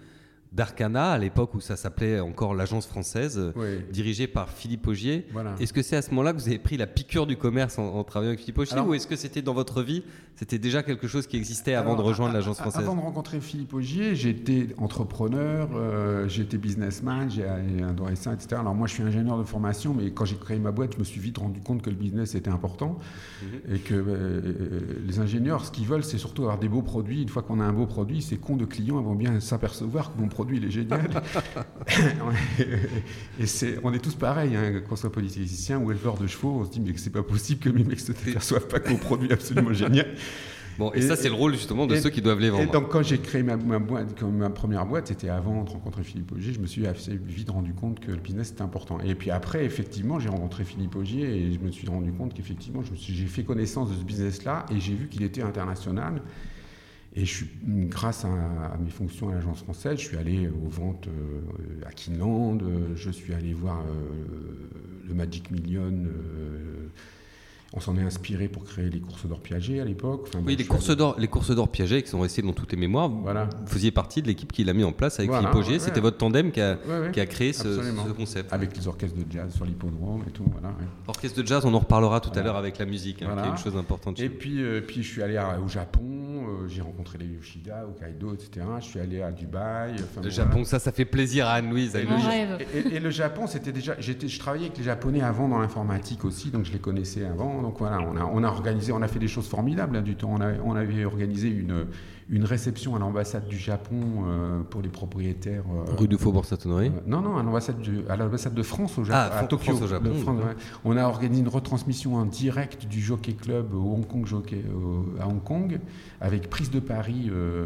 d'Arcana, à l'époque où ça s'appelait encore l'agence française, dirigée par Philippe Augier. Est-ce que c'est à ce moment-là que vous avez pris la piqûre du commerce en, travaillant avec Philippe Augier ou est-ce que c'était dans votre vie, c'était déjà quelque chose qui existait avant de rejoindre l'agence française? Avant de rencontrer Philippe Augier, j'étais entrepreneur, euh, j'étais businessman, j'ai un ça, etc. Alors moi je suis ingénieur de formation, mais quand j'ai créé ma boîte, je me suis vite rendu compte que le business était important mhm. et que euh, les ingénieurs, ce qu'ils veulent, c'est surtout avoir des beaux produits. Une fois qu'on a un beau produit, ces cons de clients vont bien s'apercevoir que mon produit il est génial. <laughs> et c'est, on est tous pareils, hein, qu'on soit politicien ou éleveur de chevaux, on se dit mais c'est pas possible que mes mecs se perçoivent pas qu'on produit absolument génial. Bon, et, ça, c'est le rôle justement de ceux qui doivent les vendre. Et donc, quand j'ai créé ma, boîte, ma première boîte, c'était avant de rencontrer Philippe Augier, je me suis assez vite rendu compte que le business était important. Et puis après, effectivement, j'ai rencontré Philippe Augier et je me suis rendu compte qu'effectivement, j'ai fait connaissance de ce business-là et j'ai vu qu'il était international. Et je suis, grâce à, mes fonctions à l'agence française, je suis allé aux ventes euh, à Kinland, euh, je suis allé voir euh, le Magic Million on s'en est inspiré pour créer les courses d'or Piaget à l'époque. oui, les courses d'or, les courses d'or Piaget qui sont restées dans toutes les mémoires. Voilà. Vous faisiez partie de l'équipe qui l'a mis en place avec Philippe Augier. C'était votre tandem qui a, qui a créé ce, concept. Avec les orchestres de jazz sur l'hippodrome et tout. Voilà, Orchestre de jazz, on en reparlera tout à l'heure avec la musique, hein, qui est une chose importante. Et puis, euh, puis je suis allé au Japon. J'ai rencontré les Yoshida, Hokkaido, etc. Je suis allé à Dubaï. le Japon, ça, ça fait plaisir à Anne-Louise. Et, et, le Japon, c'était déjà. Je travaillais avec les Japonais avant dans l'informatique aussi, donc je les connaissais avant. Donc voilà, on a, on a organisé, on a fait des choses formidables hein, du temps. On, a, on avait organisé une, une réception à l'ambassade du Japon euh, pour les propriétaires. euh, Rue du Faubourg Saint-Honoré. euh, non, non, à l'ambassade, du- à l'ambassade de France au Japon, Ah, à Tokyo. France au Japon, ouais. On a organisé une retransmission en direct du Jockey Club au Hong Kong Jockey euh, à Hong Kong, avec prise de Paris. euh,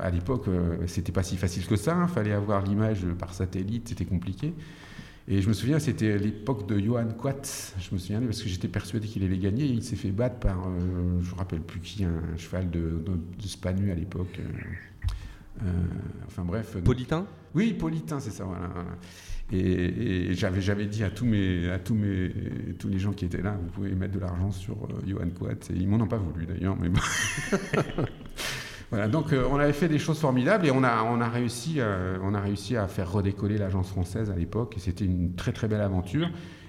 à l'époque, euh, c'était pas si facile que ça. Il fallait avoir l'image par satellite, c'était compliqué. Et je me souviens, c'était l'époque de Johan Quatz. Je me souviens parce que j'étais persuadé qu'il allait gagner. Il s'est fait battre par, euh, je me rappelle plus qui, un cheval de, de, de Spanu à l'époque. euh, euh, enfin bref. Politain? Oui, Politain, c'est ça. Voilà. Et, et j'avais, j'avais dit à tous mes, à tous mes, tous les gens qui étaient là, vous pouvez mettre de l'argent sur euh, Johan Quat. Et ils m'en ont pas voulu d'ailleurs, mais bon. <laughs> voilà. Donc euh, on avait fait des choses formidables et on a, on a réussi, euh, on a réussi à faire redécoller l'agence française à l'époque. Et c'était une très très belle aventure.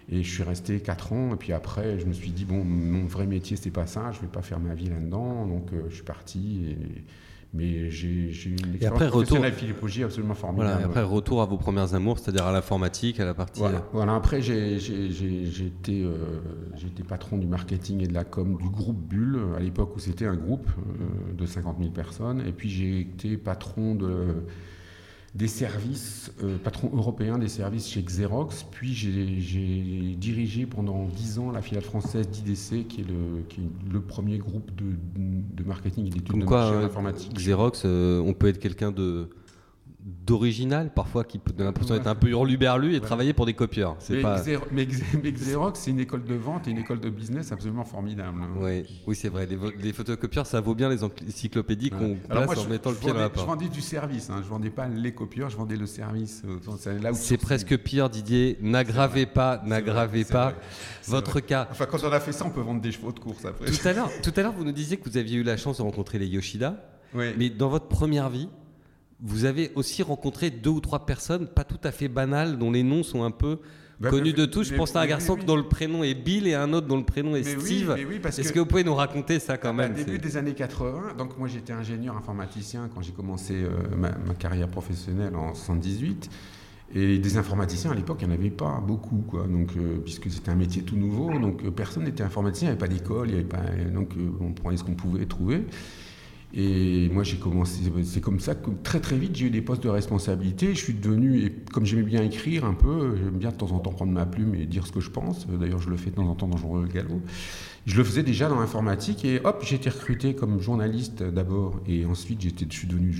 Et je suis resté 4 ans. Et puis après, je me suis dit bon, mon vrai métier c'est pas ça. Je vais pas faire ma vie là-dedans. Donc euh, je suis parti. Mais j'ai, eu une expérience après, retour- absolument formidable. Voilà, et après, retour à vos premières amours, c'est-à-dire à l'informatique, à la partie. Voilà, euh, voilà. après j'ai été, euh, été patron du marketing et de la com du groupe Bulle, à l'époque où c'était un groupe euh, de 50 000 personnes. Et puis j'ai été patron de, des services, euh, patron européen des services chez Xerox. Puis j'ai dirigé pendant 10 ans la filiale française d'IDC, qui est le, qui est le premier groupe de, de marketing et d'études de marché informatique. Xerox, euh, on peut être quelqu'un de d'original parfois qui peut donner l'impression d'être un peu hurluberlu et Ouais. travailler pour des copieurs. Mais, pas. Xerox, c'est une école de vente et une école de business absolument formidable. hein. Ouais. Oui, c'est vrai. Les, photocopieurs, ça vaut bien les encyclopédies qu'on Ouais. Place moi, en je- mettant le pied dans la vendais- Je porte. vendais du service, hein. je vendais pas les copieurs, je vendais le service. euh, c'est presque pire, Didier. N'aggravez pas, n'aggravez pas votre vrai. cas. Enfin, quand on a fait ça, on peut vendre des chevaux de course après. Tout à l'heure, <laughs> vous nous disiez que vous aviez eu la chance de rencontrer les Yoshida, Ouais. mais dans votre première vie, vous avez aussi rencontré deux ou trois personnes pas tout à fait banales, dont les noms sont un peu Bah, connus de tous. Je pense à un garçon oui, oui. dont le prénom est Bill et un autre dont le prénom est Mais Steve. oui, Est-ce que- que vous pouvez nous raconter ça quand Au même début c'est- des années 80, donc moi j'étais ingénieur informaticien quand j'ai commencé euh, ma, ma carrière professionnelle en 78. Et des informaticiens à l'époque, il n'y en avait pas beaucoup, quoi. Donc, euh, puisque c'était un métier tout nouveau, donc euh, personne n'était informaticien, il n'y avait pas d'école, il y avait pas, donc on prenait ce qu'on pouvait trouver. Et moi, j'ai commencé, c'est comme ça que très très vite, j'ai eu des postes de responsabilité. Je suis devenu, et comme j'aimais bien écrire un peu, j'aime bien de temps en temps prendre ma plume et dire ce que je pense. D'ailleurs, je le fais de temps en temps dans Journal Le Galop. Je le faisais déjà dans l'informatique et hop, j'ai été recruté comme journaliste d'abord et ensuite je suis devenu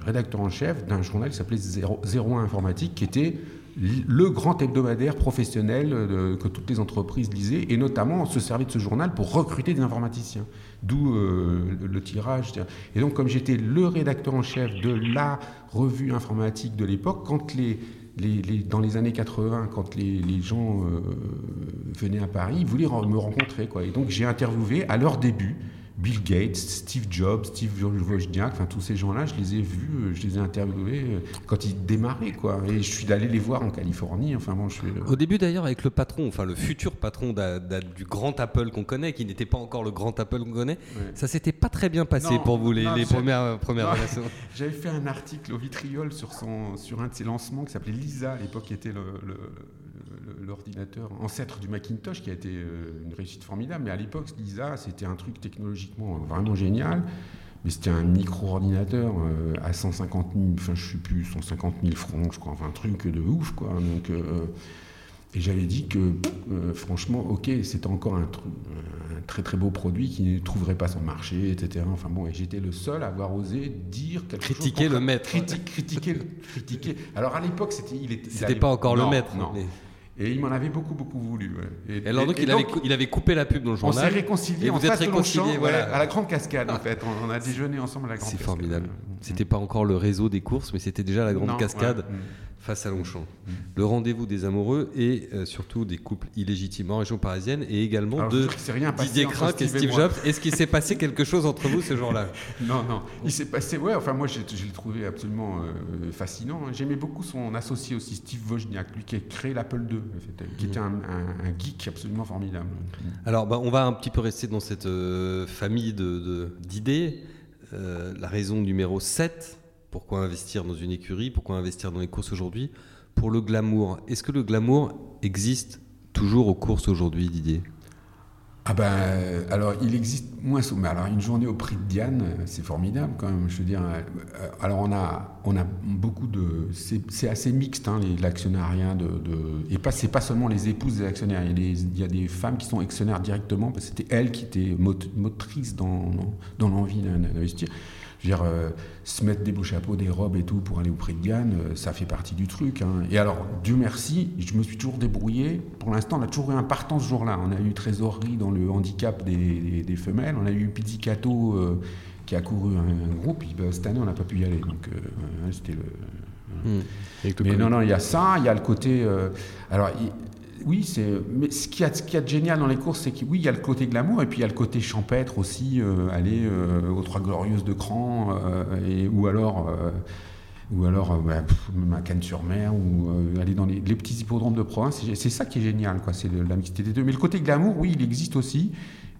rédacteur en chef d'un journal qui s'appelait 0- 01 Informatique qui était le grand hebdomadaire professionnel euh, que toutes les entreprises lisaient et notamment on se servait de ce journal pour recruter des informaticiens. D'où euh, le, tirage. Et donc comme j'étais le rédacteur en chef de la revue informatique de l'époque, quand les, dans les années 80, quand les, gens euh, venaient à Paris, ils voulaient me rencontrer. Quoi. Et donc j'ai interviewé à leur début Bill Gates, Steve Jobs, Steve Wozniak, enfin tous ces gens-là, je les ai vus, euh, je les ai interviewés euh, quand ils démarraient. Quoi. Et je suis allé les voir en Californie. Enfin bon, je suis, euh, Au début d'ailleurs avec le patron, enfin le futur patron du grand Apple qu'on connaît, qui n'était pas encore le grand Apple qu'on connaît, Ouais. ça s'était pas très bien passé Non, pour vous les, non, les je- premières, premières relations. <laughs> J'avais fait un article au vitriol sur, son, sur un de ses lancements qui s'appelait Lisa, à l'époque qui était le- le- le- l'ordinateur ancêtre du Macintosh, qui a été euh, une réussite formidable. Mais à l'époque, Lisa, c'était un truc technologiquement vraiment génial. Mais c'était un micro-ordinateur euh, à 150 000, enfin je sais plus, 150 000 francs, je crois, enfin un truc de ouf, quoi. Donc, euh, et j'avais dit que, euh, franchement, ok, c'était encore un, truc, un très très beau produit qui ne trouverait pas son marché, etc. Enfin bon, et j'étais le seul à avoir osé dire quelque chose. Critiquer contre- le maître. Criti- critiquer, le- critiquer. Alors à l'époque, c'était, il était, il C'était pas encore le maître. Non. mais- Et il m'en avait beaucoup beaucoup voulu. ouais. Et alors donc, il, avait, cou- il avait coupé la pub dans le on s'est journal. réconciliés Et en vous êtes face de réconciliés, Longchamp, voilà. à la grande cascade en fait. On, on a déjeuné ensemble à la grande C'est cascade. formidable. Ouais. C'était pas encore le réseau des courses, mais c'était déjà la grande Non, cascade ouais. Face à Longchamp. Le rendez-vous des amoureux et euh, surtout des couples illégitimes en région parisienne et également Alors, je de rien Didier Crac et Steve. Jobs. Est-ce qu'il s'est passé quelque chose entre vous ce jour-là? <laughs> Non, non. Il s'est passé, ouais, enfin moi j'ai- je l'ai trouvé absolument euh, fascinant. hein. J'aimais beaucoup son associé aussi, Steve Wozniak, lui qui a créé l'Apple II, en fait, qui était un, un- un geek absolument formidable. Alors, bah, on va un petit peu rester dans cette euh, famille de- de- d'idées. La raison numéro 7, pourquoi investir dans une écurie, pourquoi investir dans les courses aujourd'hui? Pour le glamour. Est-ce que le glamour existe toujours aux courses aujourd'hui, Didier? Ah ben, alors il existe moins, mais alors une journée au prix de Diane, c'est formidable quand même. Je veux dire, euh, alors on a, on a beaucoup de, c'est assez mixte hein, l'actionnariat de, de, et pas, c'est pas seulement les épouses des actionnaires. Il y, a des, femmes qui sont actionnaires directement parce que c'était elles qui étaient motrices dans, dans l'envie d'investir. Je veux dire, euh, se mettre des beaux chapeaux, des robes et tout pour aller au prix de Diane, euh, ça fait partie du truc. Hein. Et alors, Dieu merci, je me suis toujours débrouillé. Pour l'instant, on a toujours eu un partant ce jour-là. On a eu trésorerie dans le handicap des, femelles. On a eu Pizzicato euh, qui a couru un, groupe. Ben, cette année, on n'a pas pu y aller. Donc, c'était le. Mmh. Mais non, non, il y a ça, il y a le côté. alors, oui. Mais ce qu'il y, a, ce a de génial dans les courses, c'est que oui, y a le côté glamour et puis il y a le côté champêtre aussi, euh, aller euh, aux Trois Glorieuses de Cran, euh, ou alors, ou alors bah, à Cannes-sur-Mer, ou aller dans les, petits hippodromes de province. C'est ça qui est génial. C'est la mixité des deux. Mais le côté glamour, oui, il existe aussi.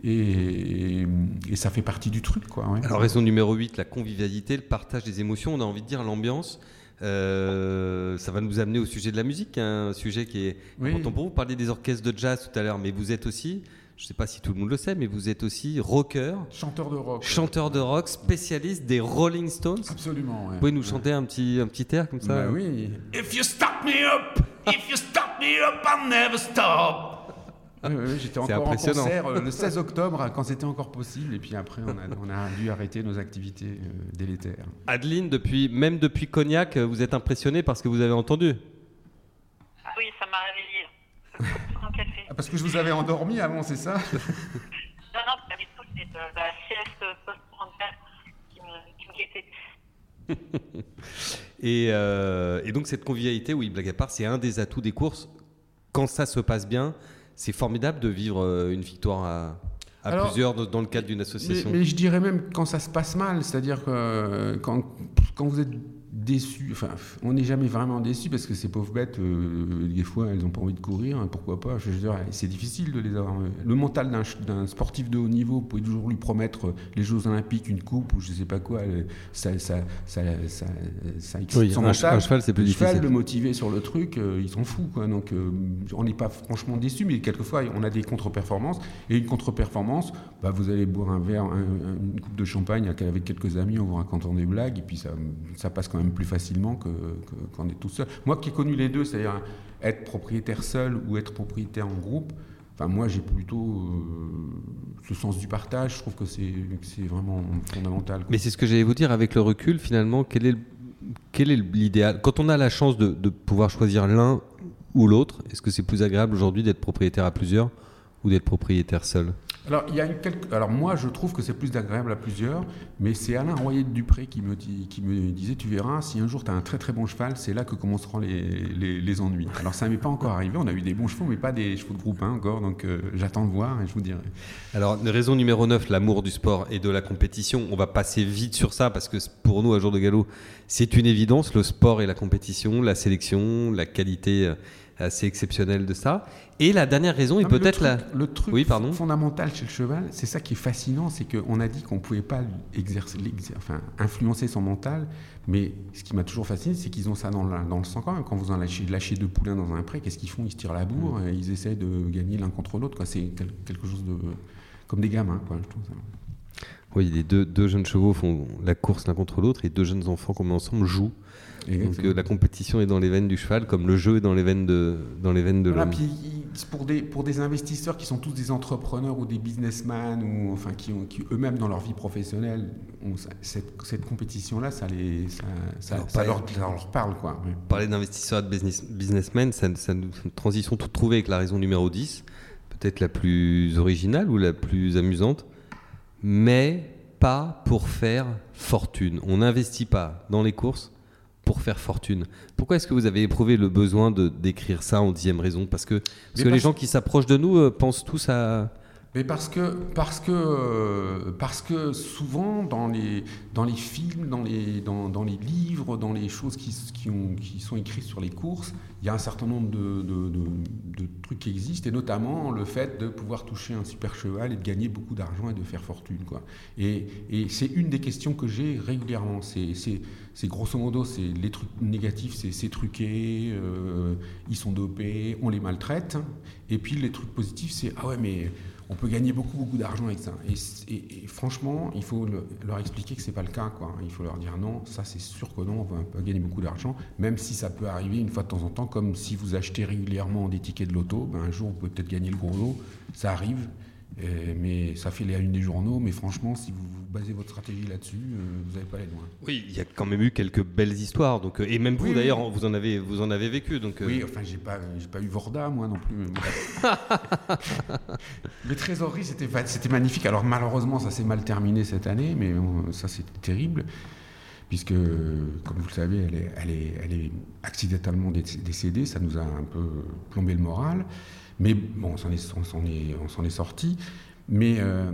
Et, et, ça fait partie du truc. Quoi, Alors, raison numéro 8, la convivialité, le partage des émotions, on a envie de dire l'ambiance. Euh, ça va nous amener au sujet de la musique, hein, un sujet qui est important pour vous. Vous parliez des orchestres de jazz tout à l'heure, mais vous êtes aussi, je ne sais pas si tout le monde le sait, mais vous êtes aussi rocker. Chanteur de rock. Chanteur de rock, spécialiste des Rolling Stones. Absolument. Vous pouvez nous chanter un petit, un petit air comme ça bah oui. If you stop me up, if you stop me up, I'll never stop. Oui, j'étais encore en concert euh, le 16 octobre quand c'était encore possible et puis après on a, dû arrêter nos activités euh, délétères. Adeline, depuis, même depuis Cognac, euh, vous êtes impressionnée par ce que vous avez entendu? Ah Oui, ça m'a réveillée. ah, parce que je vous avais endormi avant, c'est ça? Non, non, pas du tout, c'est la sieste post-frontale qui me, <laughs> et, et donc cette convivialité, oui, blague à part, c'est un des atouts des courses. Quand ça se passe bien, c'est formidable de vivre euh, une victoire à, plusieurs dans le cadre d'une association. Mais, je dirais même quand ça se passe mal, c'est-à-dire que euh, quand, quand vous êtes déçu. Enfin, on n'est jamais vraiment déçu parce que ces pauvres bêtes, euh, des fois, elles n'ont pas envie de courir. Hein, pourquoi pas Je veux dire, c'est difficile de les avoir. Le mental d'un sportif de haut niveau, vous pouvez toujours lui promettre les Jeux Olympiques, une coupe ou je sais pas quoi. Ça, ça, ça, ça, ça excite son un, mental. Un cheval, c'est plus difficile. Cheval, le motiver sur le truc, euh, ils s'en foutent. Quoi. Donc, euh, on n'est pas franchement déçu, mais quelquefois, on a des contre-performances. Et une contre-performance, bah, vous allez boire un verre, une coupe de champagne avec quelques amis en vous racontant des blagues, et puis ça, ça passe quand même plus facilement que, quand on est tout seul. Moi qui ai connu les deux, c'est-à-dire être propriétaire seul ou être propriétaire en groupe, enfin moi j'ai plutôt euh, ce sens du partage, je trouve que c'est vraiment fondamental. Mais c'est ce que j'allais vous dire avec le recul, finalement, quel est quel est l'idéal? Quand on a la chance de pouvoir choisir l'un ou l'autre, est-ce que c'est plus agréable aujourd'hui d'être propriétaire à plusieurs ou d'être propriétaire seul? Alors, il y a Alors, moi, je trouve que c'est plus agréable à plusieurs, mais c'est Alain Royer Dupré qui me, disait Tu verras, si un jour tu as un très très bon cheval, c'est là que commenceront les, les, ennuis. Alors, ça m'est pas encore arrivé. On a eu des bons chevaux, mais pas des chevaux de groupe hein, encore. Donc, euh, j'attends de voir et je vous dirai. Alors, raison numéro 9, l'amour du sport et de la compétition. On va passer vite sur ça parce que pour nous, à jour de galop, c'est une évidence le sport et la compétition, la sélection, la qualité euh, assez exceptionnelle de ça. Et la dernière raison est peut-être la. Le truc oui, pardon. fondamental chez le cheval, c'est ça qui est fascinant, c'est qu'on a dit qu'on ne pouvait pas exercer, enfin, influencer son mental, mais ce qui m'a toujours fasciné, c'est qu'ils ont ça dans le, dans le, sang quand même. Quand vous en lâchez, lâchez deux poulains dans un pré, qu'est-ce qu'ils font? Ils se tirent la bourre, mm. et ils essaient de gagner l'un contre l'autre. C'est quelque chose de. comme des gamins, quoi, je trouve ça. Oui, les deux, deux jeunes chevaux font la course l'un contre l'autre, et deux jeunes enfants, comme ensemble, jouent donc euh, la compétition est dans les veines du cheval, comme le jeu est dans les veines de, dans les veines de l'homme. Pour des, pour des investisseurs qui sont tous des entrepreneurs ou des businessmen, ou enfin qui, ont, qui eux-mêmes dans leur vie professionnelle, cette, cette compétition-là, ça, les, ça, ça, leur, leur, parle. Quoi. Parler d'investisseurs et de business, businessmen, c'est une transition toute trouvée avec la raison numéro 10, peut-être la plus originale ou la plus amusante, mais pas pour faire fortune. On n'investit pas dans les courses pour faire fortune. Pourquoi est-ce que vous avez éprouvé le besoin de d'écrire ça en dixième raison? Parce que, parce que les gens qui s'approchent de nous euh, pensent tous à, mais parce que, parce que, euh, parce que souvent dans les, dans les films, dans les, dans, dans les livres, dans les choses qui, qui, ont, qui, sont écrites sur les courses, il y a un certain nombre de, de, trucs qui existent, et notamment le fait de pouvoir toucher un super cheval et de gagner beaucoup d'argent et de faire fortune. Quoi. Et, et c'est une des questions que j'ai régulièrement. C'est grosso modo, c'est les trucs négatifs, c'est truqué, euh, ils sont dopés, on les maltraite. Et puis les trucs positifs, c'est ah ouais, mais on peut gagner beaucoup, beaucoup d'argent avec ça. Et, franchement, il faut leur expliquer que c'est pas le cas. Quoi. Il faut leur dire non, ça c'est sûr que non, on va gagner beaucoup d'argent, même si ça peut arriver une fois de temps en temps, comme si vous achetez régulièrement des tickets de loto, ben, un jour vous pouvez peut-être gagner le gros lot, ça arrive, mais ça fait les une des journaux, mais franchement, si vous, basez votre stratégie là-dessus, euh, vous n'allez pas aller loin. Oui, il y a quand même eu quelques belles histoires, donc, euh, et même vous d'ailleurs, vous, en avez, vous en avez vécu. Donc, euh. Oui, enfin, j'ai pas, pas eu Vorda, moi non plus. <laughs> les trésoreries, c'était, c'était magnifique. Alors malheureusement, ça s'est mal terminé cette année, mais ça c'était terrible puisque, comme vous le savez, elle est, elle est, elle est accidentellement décédée, ça nous a un peu plombé le moral. Mais bon, on s'en est, est, sorti. Mais euh,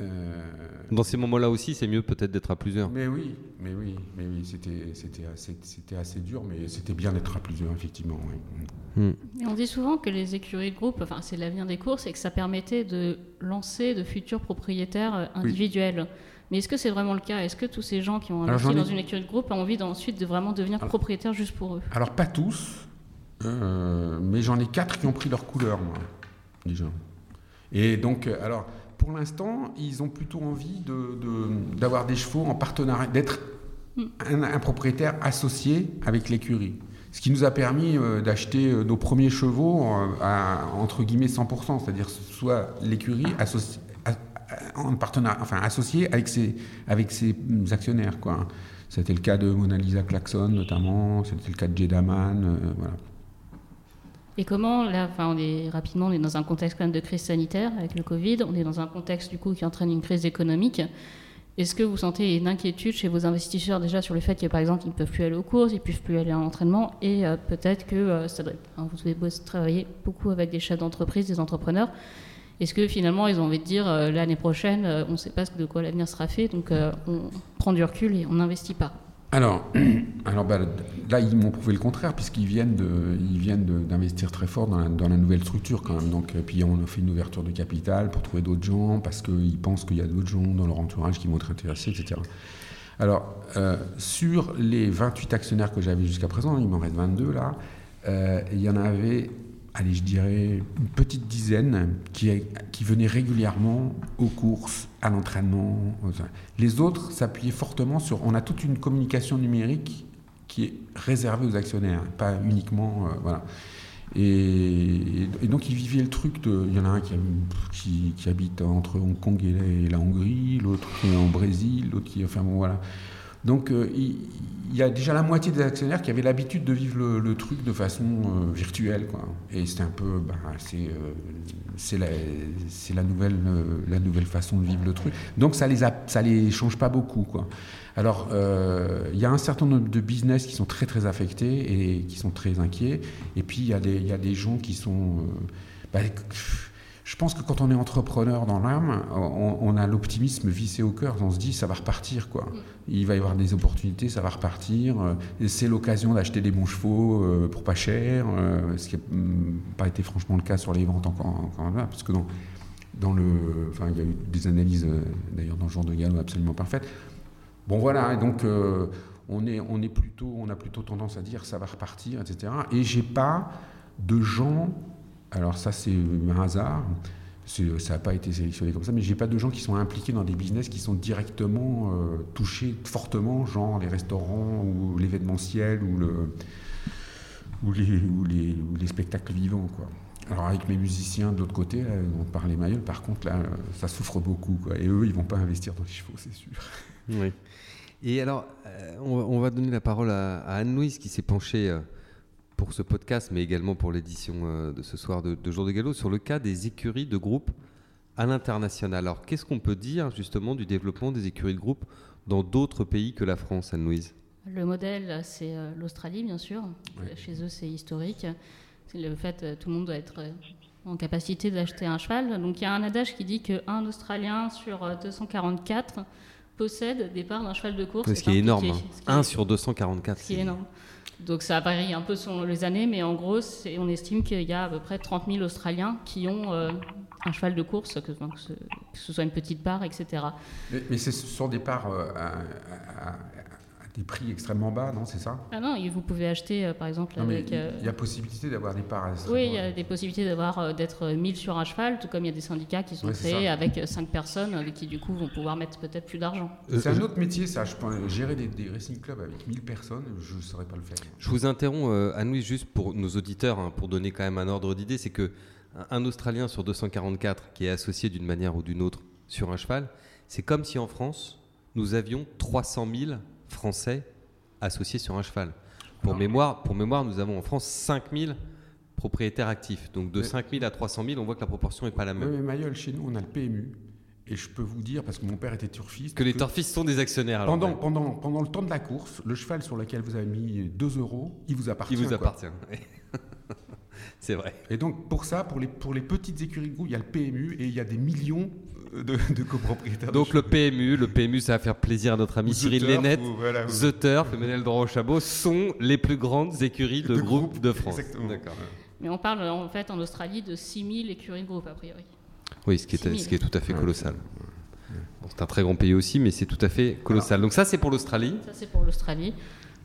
euh, dans ces moments-là aussi, c'est mieux peut-être d'être à plusieurs. Mais oui, mais oui, mais oui, c'était assez, assez dur, mais c'était bien d'être à plusieurs, effectivement. Hmm. on dit souvent que les écuries de groupe, enfin, c'est l'avenir des courses et que ça permettait de lancer de futurs propriétaires euh, individuels. Mais est-ce que c'est vraiment le cas? Est-ce que tous ces gens qui ont investi dans une écurie de groupe ont envie ensuite de vraiment devenir propriétaires juste pour eux? Alors pas tous, euh, mais j'en ai quatre qui ont pris leur couleur, moi, déjà. Et donc, euh, alors, pour l'instant, ils ont plutôt envie d'avoir de, des chevaux en partenariat, d'être un, propriétaire associé avec l'écurie. Ce qui nous a permis euh, d'acheter nos premiers chevaux à, entre guillemets, 100%, c'est-à-dire soit l'écurie associée en enfin associé avec ses, avec ses actionnaires. Quoi. C'était le cas de Mona Lisa Claxon notamment, c'était le cas de Jedaman, voilà. Et comment, là, on est rapidement, on est dans un contexte quand de crise sanitaire avec le Covid, on est dans un contexte du coup qui entraîne une crise économique. Est-ce que vous sentez une inquiétude chez vos investisseurs déjà sur le fait que par exemple ils ne peuvent plus aller aux courses, ils ne peuvent plus aller à l'entraînement et euh, peut-être que euh, hein, vous avez travailler beaucoup avec des chefs d'entreprise, des entrepreneurs. Est-ce que finalement ils ont envie de dire euh, l'année prochaine on ne sait pas de quoi l'avenir sera fait donc on prend du recul et on n'investit pas? Alors, <clears throat> alors bah, là, ils m'ont prouvé le contraire, puisqu'ils viennent, d'investir très fort dans la, nouvelle structure quand même. Donc, et puis on a fait une ouverture de capital pour trouver d'autres gens, parce qu'ils pensent qu'il y a d'autres gens dans leur entourage qui vont être intéressés, etc. Alors, euh, sur les 28 actionnaires que j'avais jusqu'à présent, il m'en reste 22 là, euh, il y en avait allez, je dirais une petite dizaine qui, qui venaient régulièrement aux courses, à l'entraînement. Les autres s'appuyaient fortement sur. On a toute une communication numérique qui est réservée aux actionnaires, pas uniquement. Euh, voilà. Et, donc ils vivaient le truc de. Il y en a un qui, qui, habite entre Hong Kong et la, Hongrie, l'autre qui est en Brésil, l'autre qui. Enfin bon, voilà. Donc euh, il, y a déjà la moitié des actionnaires qui avaient l'habitude de vivre le, truc de façon euh, virtuelle. Quoi. Et c'est un peu. Bah, c'est la, la, nouvelle, la nouvelle façon de vivre le truc. Donc ça les, ça les change pas beaucoup. Quoi. Alors, il y a un certain nombre de business qui sont très très affectés et qui sont très inquiets. Et puis il y, y, a des gens qui sont. Bah, je pense que quand on est entrepreneur dans l'âme, on, a l'optimisme vissé au cœur. On se dit, ça va repartir, quoi. Il va y avoir des opportunités, ça va repartir. C'est l'occasion d'acheter des bons chevaux euh, pour pas cher, euh, ce qui n'a mm, pas été franchement le cas sur les ventes encore, encore là, parce que dans, dans le, enfin, il y a eu des analyses, euh, d'ailleurs, dans le genre de galop absolument parfaites. Bon, voilà, et donc on est, on est plutôt, on a plutôt tendance à dire, ça va repartir, etc. Et j'ai pas de gens alors ça, c'est un hasard. Ça n'a pas été sélectionné comme ça, mais j'ai pas de gens qui sont impliqués dans des business qui sont directement euh, touchés fortement, genre les restaurants ou l'événementiel ou, le, ou, les, spectacles vivants. Alors avec mes musiciens de l'autre côté, là, on parlait Mayol, par contre là, ça souffre beaucoup. Et eux, ils vont pas investir dans les chevaux, c'est sûr. Oui. Et alors, euh, on, va donner la parole à, Anne-Louise qui s'est penchée. Pour ce podcast, mais également pour l'édition euh, de ce soir de, Jour de Galop, sur le cas des écuries de groupe à l'international. Alors, qu'est-ce qu'on peut dire justement du développement des écuries de groupe dans d'autres pays que la France, Anne-Louise? Le modèle, c'est euh, l'Australie, bien sûr. Chez eux, c'est historique. C'est le fait que euh, tout le monde doit être en capacité d'acheter un cheval. Donc, il y a un adage qui dit qu'un Australien sur 244 possède des parts d'un cheval de course. Ce qui est énorme. 1 hein. sur 244. Ce qui est énorme. Donc ça varie un peu selon les années, mais en gros, on estime qu'il y a à peu près 30 000 Australiens qui ont euh, un cheval de course, que, ce soit une petite part, etc. Mais, ce sont des parts euh, des prix extrêmement bas, non C'est ça Ah non, vous pouvez acheter, euh, par exemple, avec... Il y a possibilité d'avoir des parts Oui, il y a des possibilités d'avoir d'être 1000 sur un cheval, tout comme il y a des syndicats qui sont créés avec 5 personnes qui, du coup, vont pouvoir mettre peut-être plus d'argent. C'est un autre métier, ça. Je peux gérer des, racing clubs avec 1000 personnes, je ne saurais pas le faire. Je vous interromps, Anne-Louise, juste pour nos auditeurs, hein, pour donner quand même un ordre d'idée, c'est que un Australien sur 244 qui est associé d'une manière ou d'une autre sur un cheval, c'est comme si en France, nous avions 300 000 Français associés sur un cheval. Pour mémoire, pour mémoire, nous avons en France 5 000 propriétaires actifs. Donc de 5 000 à 300 000, on voit que la proportion n'est pas la même. Oui, mais Mayol, chez nous, on a le PMU. Et je peux vous dire, parce que mon père était turfiste. Que, les turfistes sont des actionnaires. pendant, pendant, pendant le temps de la course, le cheval sur lequel vous avez mis 2 euros, il vous appartient. Il vous appartient. <laughs> C'est vrai. Et donc, pour ça, pour les, pour les petites écuries de goût, il y a le PMU et il y a des millions de, copropriétaires. Donc, le PMU, le PMU, ça va faire plaisir à notre ami Cyril Lénette. The Turf et Menel Chabot sont les plus grandes écuries de, groupe, de France. D'accord. Mais on parle en fait en Australie de 6000 écuries de groupe, a priori. Oui, ce qui, est, ce qui est tout à fait colossal. c'est un très grand pays aussi, mais c'est tout à fait colossal. Donc ça, c'est pour l'Australie. Ça, c'est pour l'Australie.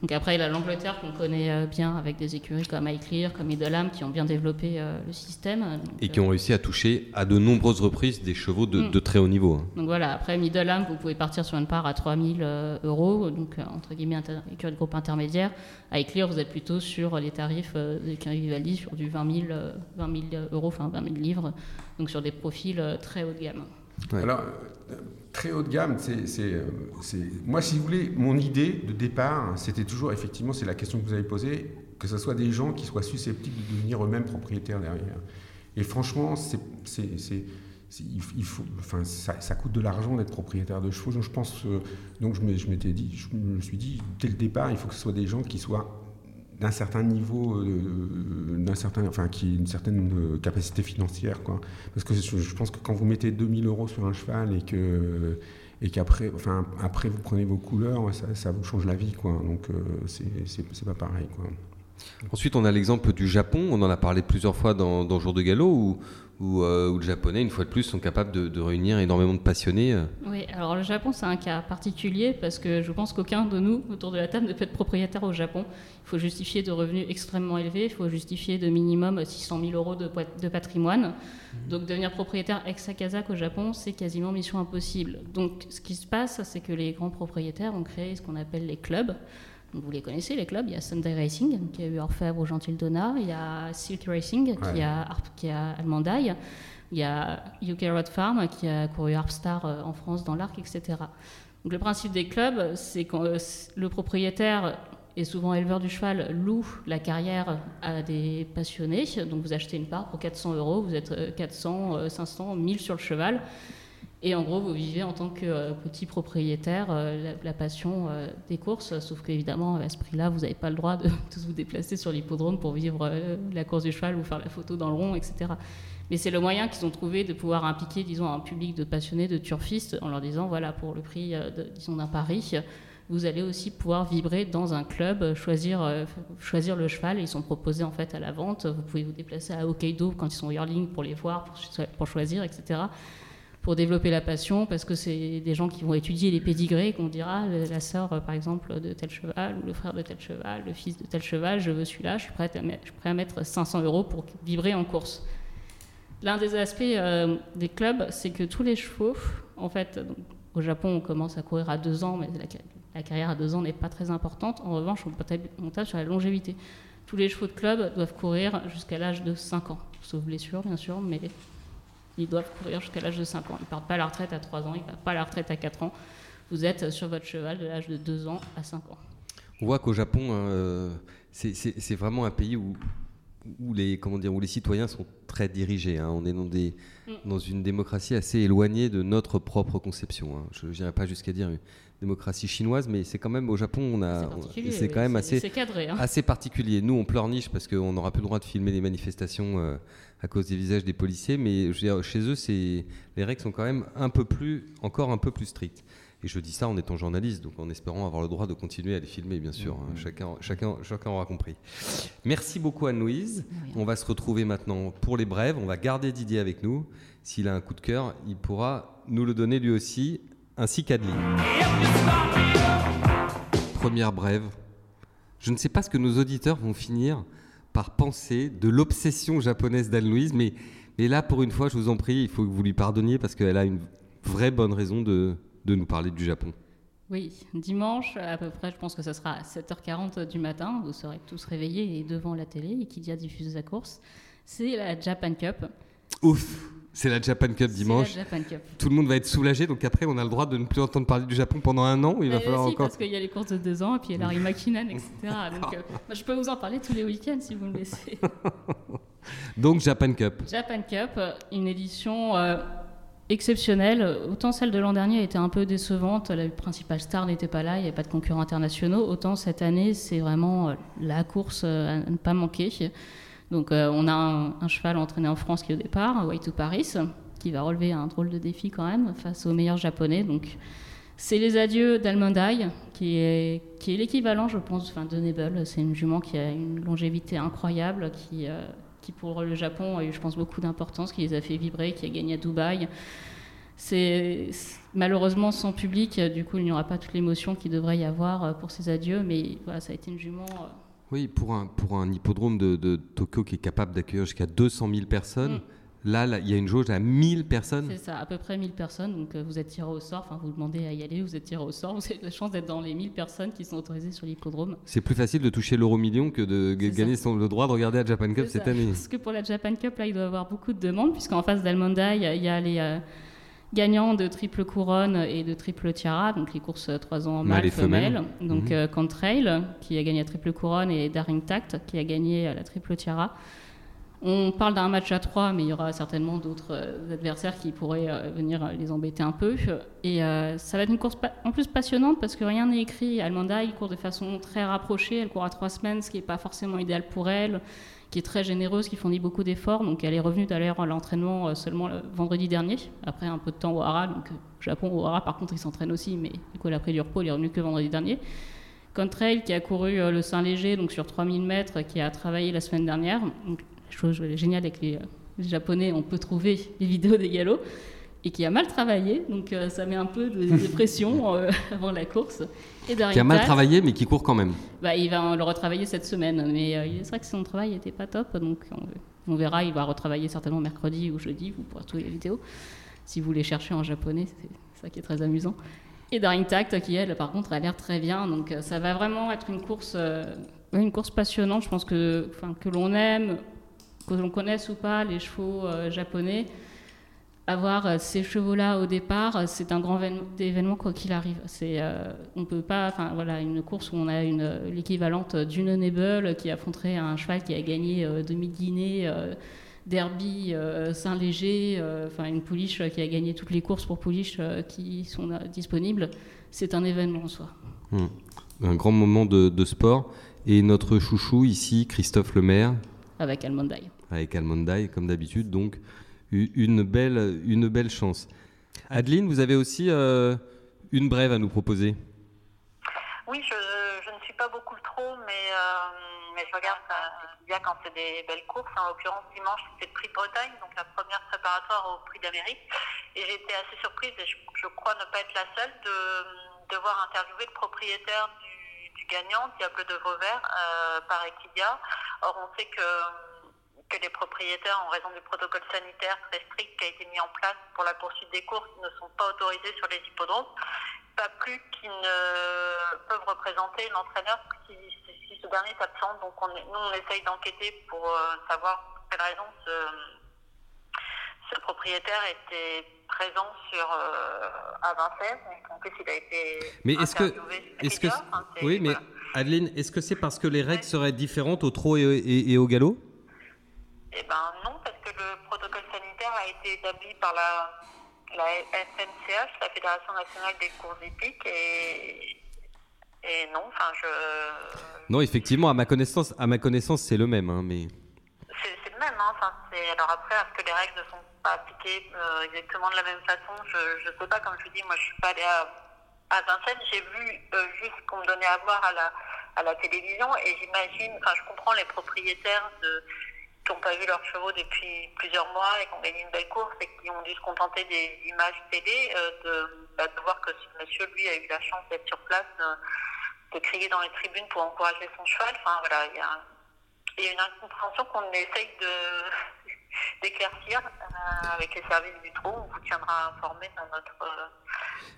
Donc après, il a l'Angleterre qu'on connaît euh, bien avec des écuries comme iClear, comme Idolam, qui ont bien développé euh, le système. et qui ont euh, réussi à toucher à de nombreuses reprises des chevaux de, mm. très haut niveau. Hein. Donc voilà, après Middleham, vous pouvez partir sur une part à 3000 euros, donc entre guillemets écurie de groupe intermédiaire. À Eclear, vous êtes plutôt sur les tarifs d'écurie Vivaldi, sur du 20 000, 20 000 euros, enfin 20 000 livres, donc sur des profils très haut de gamme. Alors, très haut de gamme, c'est, moi, si vous voulez, mon idée de départ, c'était toujours, effectivement, c'est la question que vous avez posée, que ce soit des gens qui soient susceptibles de devenir eux-mêmes propriétaires derrière. Et franchement, c'est, il faut, enfin, ça, coûte de l'argent d'être propriétaire de chevaux. Donc, je pense, euh, donc je m'étais dit, je me suis dit, dès le départ, il faut que ce soit des gens qui soient d'un certain niveau, euh, d'un certain, enfin, qui une certaine euh, capacité financière, quoi. Parce que je, pense que quand vous mettez 2000 euros sur un cheval et que et qu'après, enfin, après vous prenez vos couleurs, ça, vous change la vie, quoi. Donc euh, c'est pas pareil, quoi. Ensuite, on a l'exemple du Japon. On en a parlé plusieurs fois dans, Jour de Galop, euh, où, le japonais, une fois de plus, sont capables de, réunir énormément de passionnés. Euh. Oui, alors le Japon, c'est un cas particulier parce que je pense qu'aucun de nous, autour de la table, ne peut être propriétaire au Japon. Il faut justifier de revenus extrêmement élevés, il faut justifier de minimum 600 000 euros de, de patrimoine. Mmh. Donc devenir propriétaire ex-Akazak au Japon, c'est quasiment mission impossible. Donc ce qui se passe, c'est que les grands propriétaires ont créé ce qu'on appelle les clubs vous les connaissez, les clubs. Il y a Sunday Racing, qui a eu Orfèvre au Gentil Donna. Il y a Silk Racing, qui, a, qui a Almandaille. Il y a UK Road Farm, qui a couru Harpstar euh, en France, dans l'Arc, etc. Donc, le principe des clubs, c'est que euh, le propriétaire est souvent éleveur du cheval, loue la carrière à des passionnés. Donc, vous achetez une part pour 400 euros, vous êtes 400, 500, 1000 sur le cheval. Et en gros, vous vivez en tant que euh, petit propriétaire euh, la, passion euh, des courses, sauf qu'évidemment, à ce prix-là, vous n'avez pas le droit de <laughs> tous vous déplacer sur l'hippodrome pour vivre la course du cheval ou faire la photo dans le rond, etc. Mais c'est le moyen qu'ils ont trouvé de pouvoir impliquer, disons, un public de passionnés, de turfistes, en leur disant, voilà, pour le prix, disons, d'un pari, vous allez aussi pouvoir vibrer dans un club, choisir, le cheval. Ils sont proposés en fait à la vente. Vous pouvez vous déplacer à Hokkaido quand ils sont yearling pour les voir, pour choisir, etc pour développer la passion, parce que c'est des gens qui vont étudier les pédigrés, qu'on dira la sœur, par exemple, de tel cheval, le frère de tel cheval, le fils de tel cheval, je veux celui-là, je suis prêt à, mettre, je suis prêt à mettre 500 euros pour vibrer en course. L'un des aspects euh, des clubs, c'est que tous les chevaux, en fait, au Japon, on commence à courir à deux ans, mais la, carrière à deux ans n'est pas très importante. En revanche, on tape sur la longévité. Tous les chevaux de club doivent courir jusqu'à l'âge de 5 ans, sauf blessure, bien sûr, mais ils doivent courir jusqu'à l'âge de 5 ans. Ils ne partent pas à la retraite à 3 ans, ils ne partent pas à la retraite à 4 ans. Vous êtes sur votre cheval de l'âge de 2 ans à 5 ans. On voit qu'au Japon, hein, c'est vraiment un pays où, où, les, comment dire, où les citoyens sont très dirigés. Hein. On est dans, des, mm. dans une démocratie assez éloignée de notre propre conception. Hein. Je n'irai pas jusqu'à dire démocratie chinoise, mais c'est quand même au Japon, on a, c'est quand même assez, cadré, hein. assez particulier. Nous, on pleurniche parce qu'on n'aura plus le droit de filmer les manifestations euh, à cause des visages des policiers, mais chez eux, c'est les règles sont quand même un peu plus, encore un peu plus strictes. Et je dis ça en étant journaliste, donc en espérant avoir le droit de continuer à les filmer, bien sûr. Hein. Mmh. Chacun, chacun, chacun aura compris. Merci beaucoup Anne-Louise. On va se retrouver maintenant pour les brèves. On va garder Didier avec nous. S'il a un coup de cœur, il pourra nous le donner lui aussi ainsi qu'Adeline. première brève. Je ne sais pas ce que nos auditeurs vont finir par penser de l'obsession japonaise d'Anne-Louise, mais, mais là, pour une fois, je vous en prie, il faut que vous lui pardonniez parce qu'elle a une vraie bonne raison de, de nous parler du Japon. Oui, dimanche, à peu près, je pense que ce sera à 7h40 du matin. Vous serez tous réveillés et devant la télé et qui dit à diffuser la course. C'est la Japan Cup. Ouf c'est la Japan Cup dimanche. La Japan Cup. Tout le monde va être soulagé, donc après on a le droit de ne plus entendre parler du Japon pendant un an. Il va falloir encore. Parce qu'il y a les courses de deux ans, et puis il y a Larry McKinnon, etc. <laughs> Donc euh, je peux vous en parler tous les week-ends si vous me laissez. <laughs> donc Japan Cup. Japan Cup, une édition euh, exceptionnelle. Autant celle de l'an dernier était un peu décevante, la principale star n'était pas là, il n'y avait pas de concurrents internationaux. Autant cette année, c'est vraiment euh, la course à ne pas manquer. Donc euh, on a un, cheval entraîné en France qui au départ, Way to Paris, qui va relever un drôle de défi quand même face aux meilleurs japonais. Donc c'est les adieux d'Almondai, qui est, qui est l'équivalent, je pense, enfin, de Nebel. C'est une jument qui a une longévité incroyable, qui, euh, qui pour le Japon a eu, je pense, beaucoup d'importance, qui les a fait vibrer, qui a gagné à Dubaï. C'est malheureusement sans public, du coup il n'y aura pas toute l'émotion qu'il devrait y avoir euh, pour ces adieux, mais voilà, ça a été une jument oui, pour un, pour un hippodrome de, Tokyo qui est capable d'accueillir jusqu'à 200 000 personnes, mm. là, il y a une jauge à 1000 personnes. C'est ça, à peu près 1000 personnes. Donc euh, vous êtes tiré au sort, enfin vous demandez à y aller, vous êtes tiré au sort, <laughs> vous avez la chance d'être dans les 1000 personnes qui sont autorisées sur l'hippodrome. C'est plus facile de toucher l'euro million que de gagner son, le droit de regarder la Japan Cup cette année. Parce que pour la Japan Cup, là, il doit y avoir beaucoup de demandes, puisqu'en face d'Almonda, il y, a les. Euh, gagnants de triple couronne et de triple tiara, donc les courses 3 ans mâle et femelle. Donc mmh. Contrail, qui a gagné la triple couronne, et Daring Tact, qui a gagné la triple tiara. On parle d'un match à 3, mais il y aura certainement d'autres euh, adversaires qui pourraient euh, venir les embêter un peu. Et ça va être une course en plus passionnante parce que rien n'est écrit. Almanda, il court de façon très rapprochée. Elle court à 3 semaines, ce qui n'est pas forcément idéal pour elle qui est très généreuse, qui fournit beaucoup d'efforts. Donc elle est revenue d'ailleurs à l'entraînement euh, seulement le vendredi dernier, après un peu de temps au Hara. Donc au Japon, au Hara, par contre, il s'entraîne aussi, mais du coup, pris du repos, il est revenu que vendredi dernier. Contrail qui a couru euh, le Saint-Léger, donc sur 3000 mètres, qui a travaillé la semaine dernière. Chose géniale avec les, euh, les Japonais, on peut trouver les vidéos des galops et qui a mal travaillé, donc euh, ça met un peu de dépression <laughs> euh, avant la course. Et qui a mal travaillé, mais qui court quand même. Bah, il va le retravailler cette semaine, mais euh, c'est vrai que son travail n'était pas top, donc on, verra, il va retravailler certainement mercredi ou jeudi, vous pourrez trouver les vidéos, si vous les cherchez en japonais, c'est ça qui est très amusant. Et Daring Tact, qui elle, par contre, a l'air très bien, donc ça va vraiment être une course, une course passionnante, je pense que, que l'on aime, que l'on connaisse ou pas les chevaux japonais, avoir euh, ces chevaux-là au départ, euh, c'est un grand événement quoi qu'il arrive. C'est, euh, on peut pas, enfin voilà, une course où on a une l'équivalente d'une Nebel qui affronterait un cheval qui a gagné demi-guinée, Derby, Saint-Léger, enfin une pouliche qui a gagné toutes les courses pour pouliche qui sont disponibles. C'est un événement en soi. Hmm. Un grand moment de, de, sport. Et notre chouchou ici, Christophe Lemaire. Avec Almondaï. Avec Almondaï, comme d'habitude, donc une belle, une belle chance. Adeline, vous avez aussi euh, une brève à nous proposer. Oui, je, ne suis pas beaucoup trop, mais, euh, je regarde bien quand c'est des belles courses. En l'occurrence, dimanche, c'était le prix de Bretagne, donc la première préparatoire au prix d'Amérique. Et été assez surprise, et je, crois ne pas être la seule, de devoir interviewer le propriétaire du, du gagnant, Diable de Vauvert, euh, par Equidia. Or, on sait que que les propriétaires, en raison du protocole sanitaire très strict qui a été mis en place pour la poursuite des courses, ne sont pas autorisés sur les hippodromes, pas plus qu'ils ne peuvent représenter l'entraîneur si, si, ce dernier est absent. Donc on nous, on essaye d'enquêter pour euh, savoir pour quelle raison ce, ce, propriétaire était présent sur euh, à Vincennes. En plus, il a été mais est-ce que, est-ce que, oui, mais Adeline, est-ce que c'est parce que les règles seraient différentes au trot et au galop? Eh bien non, parce que le protocole sanitaire a été établi par la, la FNCH, la Fédération nationale des courses hippiques, et, et non, enfin je... Non, effectivement, à ma connaissance, à ma connaissance c'est le même, hein, mais... C'est le même, hein, enfin, alors après, est-ce que les règles ne sont pas appliquées euh, exactement de la même façon? Je ne sais pas, comme je vous dis, moi je suis pas allée à, à Vincennes, j'ai vu euh, juste ce qu'on me donnait à voir à la, à la télévision, et j'imagine, enfin je comprends les propriétaires de qui n'ont pas vu leurs chevaux depuis plusieurs mois et qui ont gagné une belle course et qui ont dû se contenter des images télé, euh, de, bah, de, voir que ce monsieur, lui, a eu la chance d'être sur place, euh, de crier dans les tribunes pour encourager son cheval. Enfin voilà, il y a, y a une incompréhension qu'on essaye de <laughs> d'éclaircir euh, avec les services du trou. On vous tiendra informé dans notre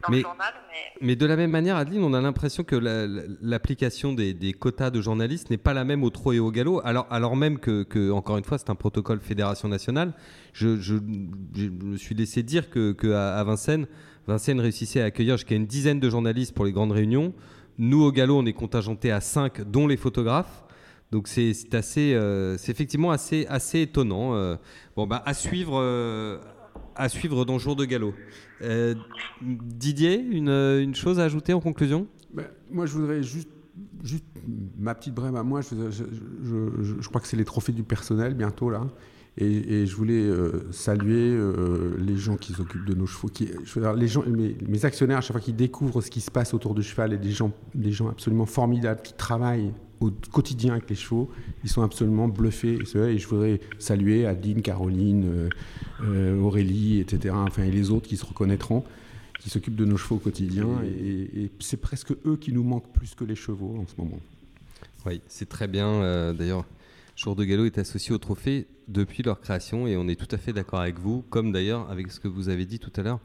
dans Mais- le journal. Mais Mais de la même manière, Adeline, on a l'impression que la- la- l'application des, des quotas de journalistes n'est pas la même au trot et au galop, alors, alors même que, que, encore une fois, c'est un protocole fédération nationale. Je, je- je me suis laissé dire que, que à, à Vincennes, Vincennes réussissait à accueillir jusqu'à une dizaine de journalistes pour les grandes réunions. Nous, au galop, on est contingenté à 5, dont les photographes. Donc c'est c'est assez, euh, c'est effectivement assez, assez étonnant. euh. bon bah à suivre, euh, à suivre dans Jour de galop. Euh, Didier, une, une chose à ajouter en conclusion? Ben, moi, je voudrais juste, ma petite brève à moi. Je- je crois que c'est les trophées du personnel bientôt là. Et, et je voulais euh, saluer euh, les gens qui s'occupent de nos chevaux. Qui, je veux dire, les gens, mes, mes actionnaires, à chaque fois qu'ils découvrent ce qui se passe autour du cheval, et des gens, des gens absolument formidables qui travaillent au quotidien avec les chevaux, ils sont absolument bluffés. Et, je voudrais saluer Adeline, Caroline, euh, euh, Aurélie, etc. Enfin, et les autres qui se reconnaîtront qui s'occupent de nos chevaux au quotidien. Et, et c'est presque eux qui nous manquent plus que les chevaux en ce moment. Oui, c'est très bien. euh, D'ailleurs, Jour de galop est associé au trophée depuis leur création et on est tout à fait d'accord avec vous, comme d'ailleurs avec ce que vous avez dit tout à l'heure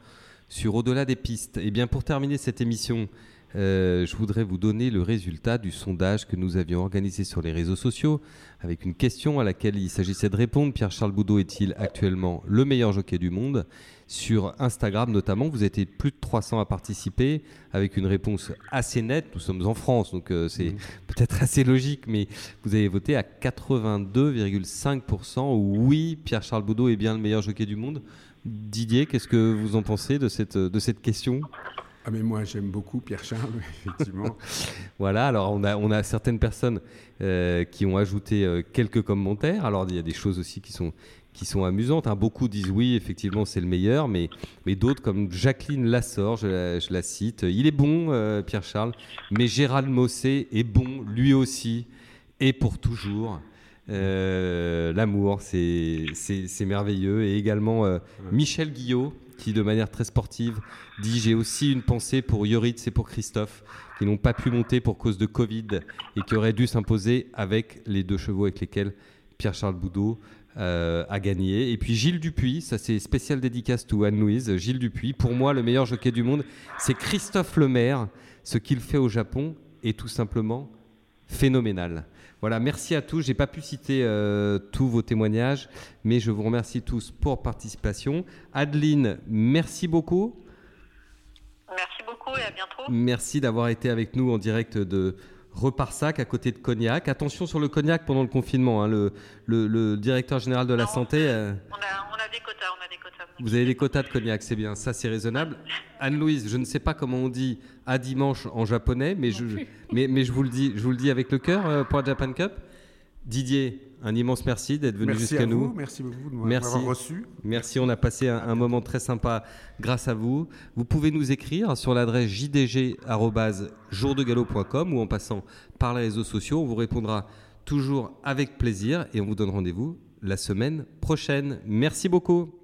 sur Au-delà des pistes. Et bien pour terminer cette émission, euh, je voudrais vous donner le résultat du sondage que nous avions organisé sur les réseaux sociaux avec une question à laquelle il s'agissait de répondre. Pierre-Charles Boudot est-il actuellement le meilleur jockey du monde? Sur Instagram notamment, vous étiez plus de 300 à participer avec une réponse assez nette. Nous sommes en France, donc euh, c'est peut-être assez logique, mais vous avez voté à 82,5% oui, Pierre-Charles Boudot est bien le meilleur jockey du monde. Didier, qu'est-ce que vous en pensez de cette, de cette question? Ah mais moi j'aime beaucoup Pierre Charles, <laughs> effectivement. <laughs> Voilà, alors on a, on a certaines personnes euh, qui ont ajouté euh, quelques commentaires. Alors il y a des choses aussi qui sont, qui sont amusantes. hein. Beaucoup disent oui, effectivement c'est le meilleur, mais, mais d'autres comme Jacqueline Lassor, je la, je la cite, il est bon euh, Pierre Charles, mais Gérald Mossé est bon lui aussi et pour toujours. Euh, L'amour, c'est merveilleux. Et également euh, Michel Guillot, qui de manière très sportive dit J'ai aussi une pensée pour Yoritz et pour Christophe, qui n'ont pas pu monter pour cause de Covid et qui auraient dû s'imposer avec les deux chevaux avec lesquels Pierre-Charles Boudot euh, a gagné. Et puis Gilles Dupuis, ça c'est spécial dédicace to Anne-Louise. Gilles Dupuis, pour moi, le meilleur jockey du monde, c'est Christophe Lemaire. Ce qu'il fait au Japon est tout simplement phénoménal. Voilà, merci à tous. J'ai pas pu citer euh, tous vos témoignages, mais je vous remercie tous pour participation. Adeline, merci beaucoup. merci beaucoup et à bientôt. Merci d'avoir été avec nous en direct de Reparsac à côté de Cognac. Attention sur le Cognac pendant le confinement. hein. Le, le- le directeur général de la Non, santé. euh, On a, on a des quotas, on a des quotas. vous avez des quotas de cognac, c'est bien, ça c'est raisonnable. <laughs> Anne-Louise, je ne sais pas comment on dit à dimanche en japonais, mais je, mais, mais je, vous, le dis, je vous le dis avec le cœur euh, pour la Japan Cup. Didier, un immense merci d'être venu jusqu'à nous. merci beaucoup de m'avoir reçu. Merci, on a passé un, un moment très sympa grâce à vous. Vous pouvez nous écrire sur l'adresse jdg.jourdegalop.com ou en passant par les réseaux sociaux. On vous répondra toujours avec plaisir et on vous donne rendez-vous la semaine prochaine. Merci beaucoup.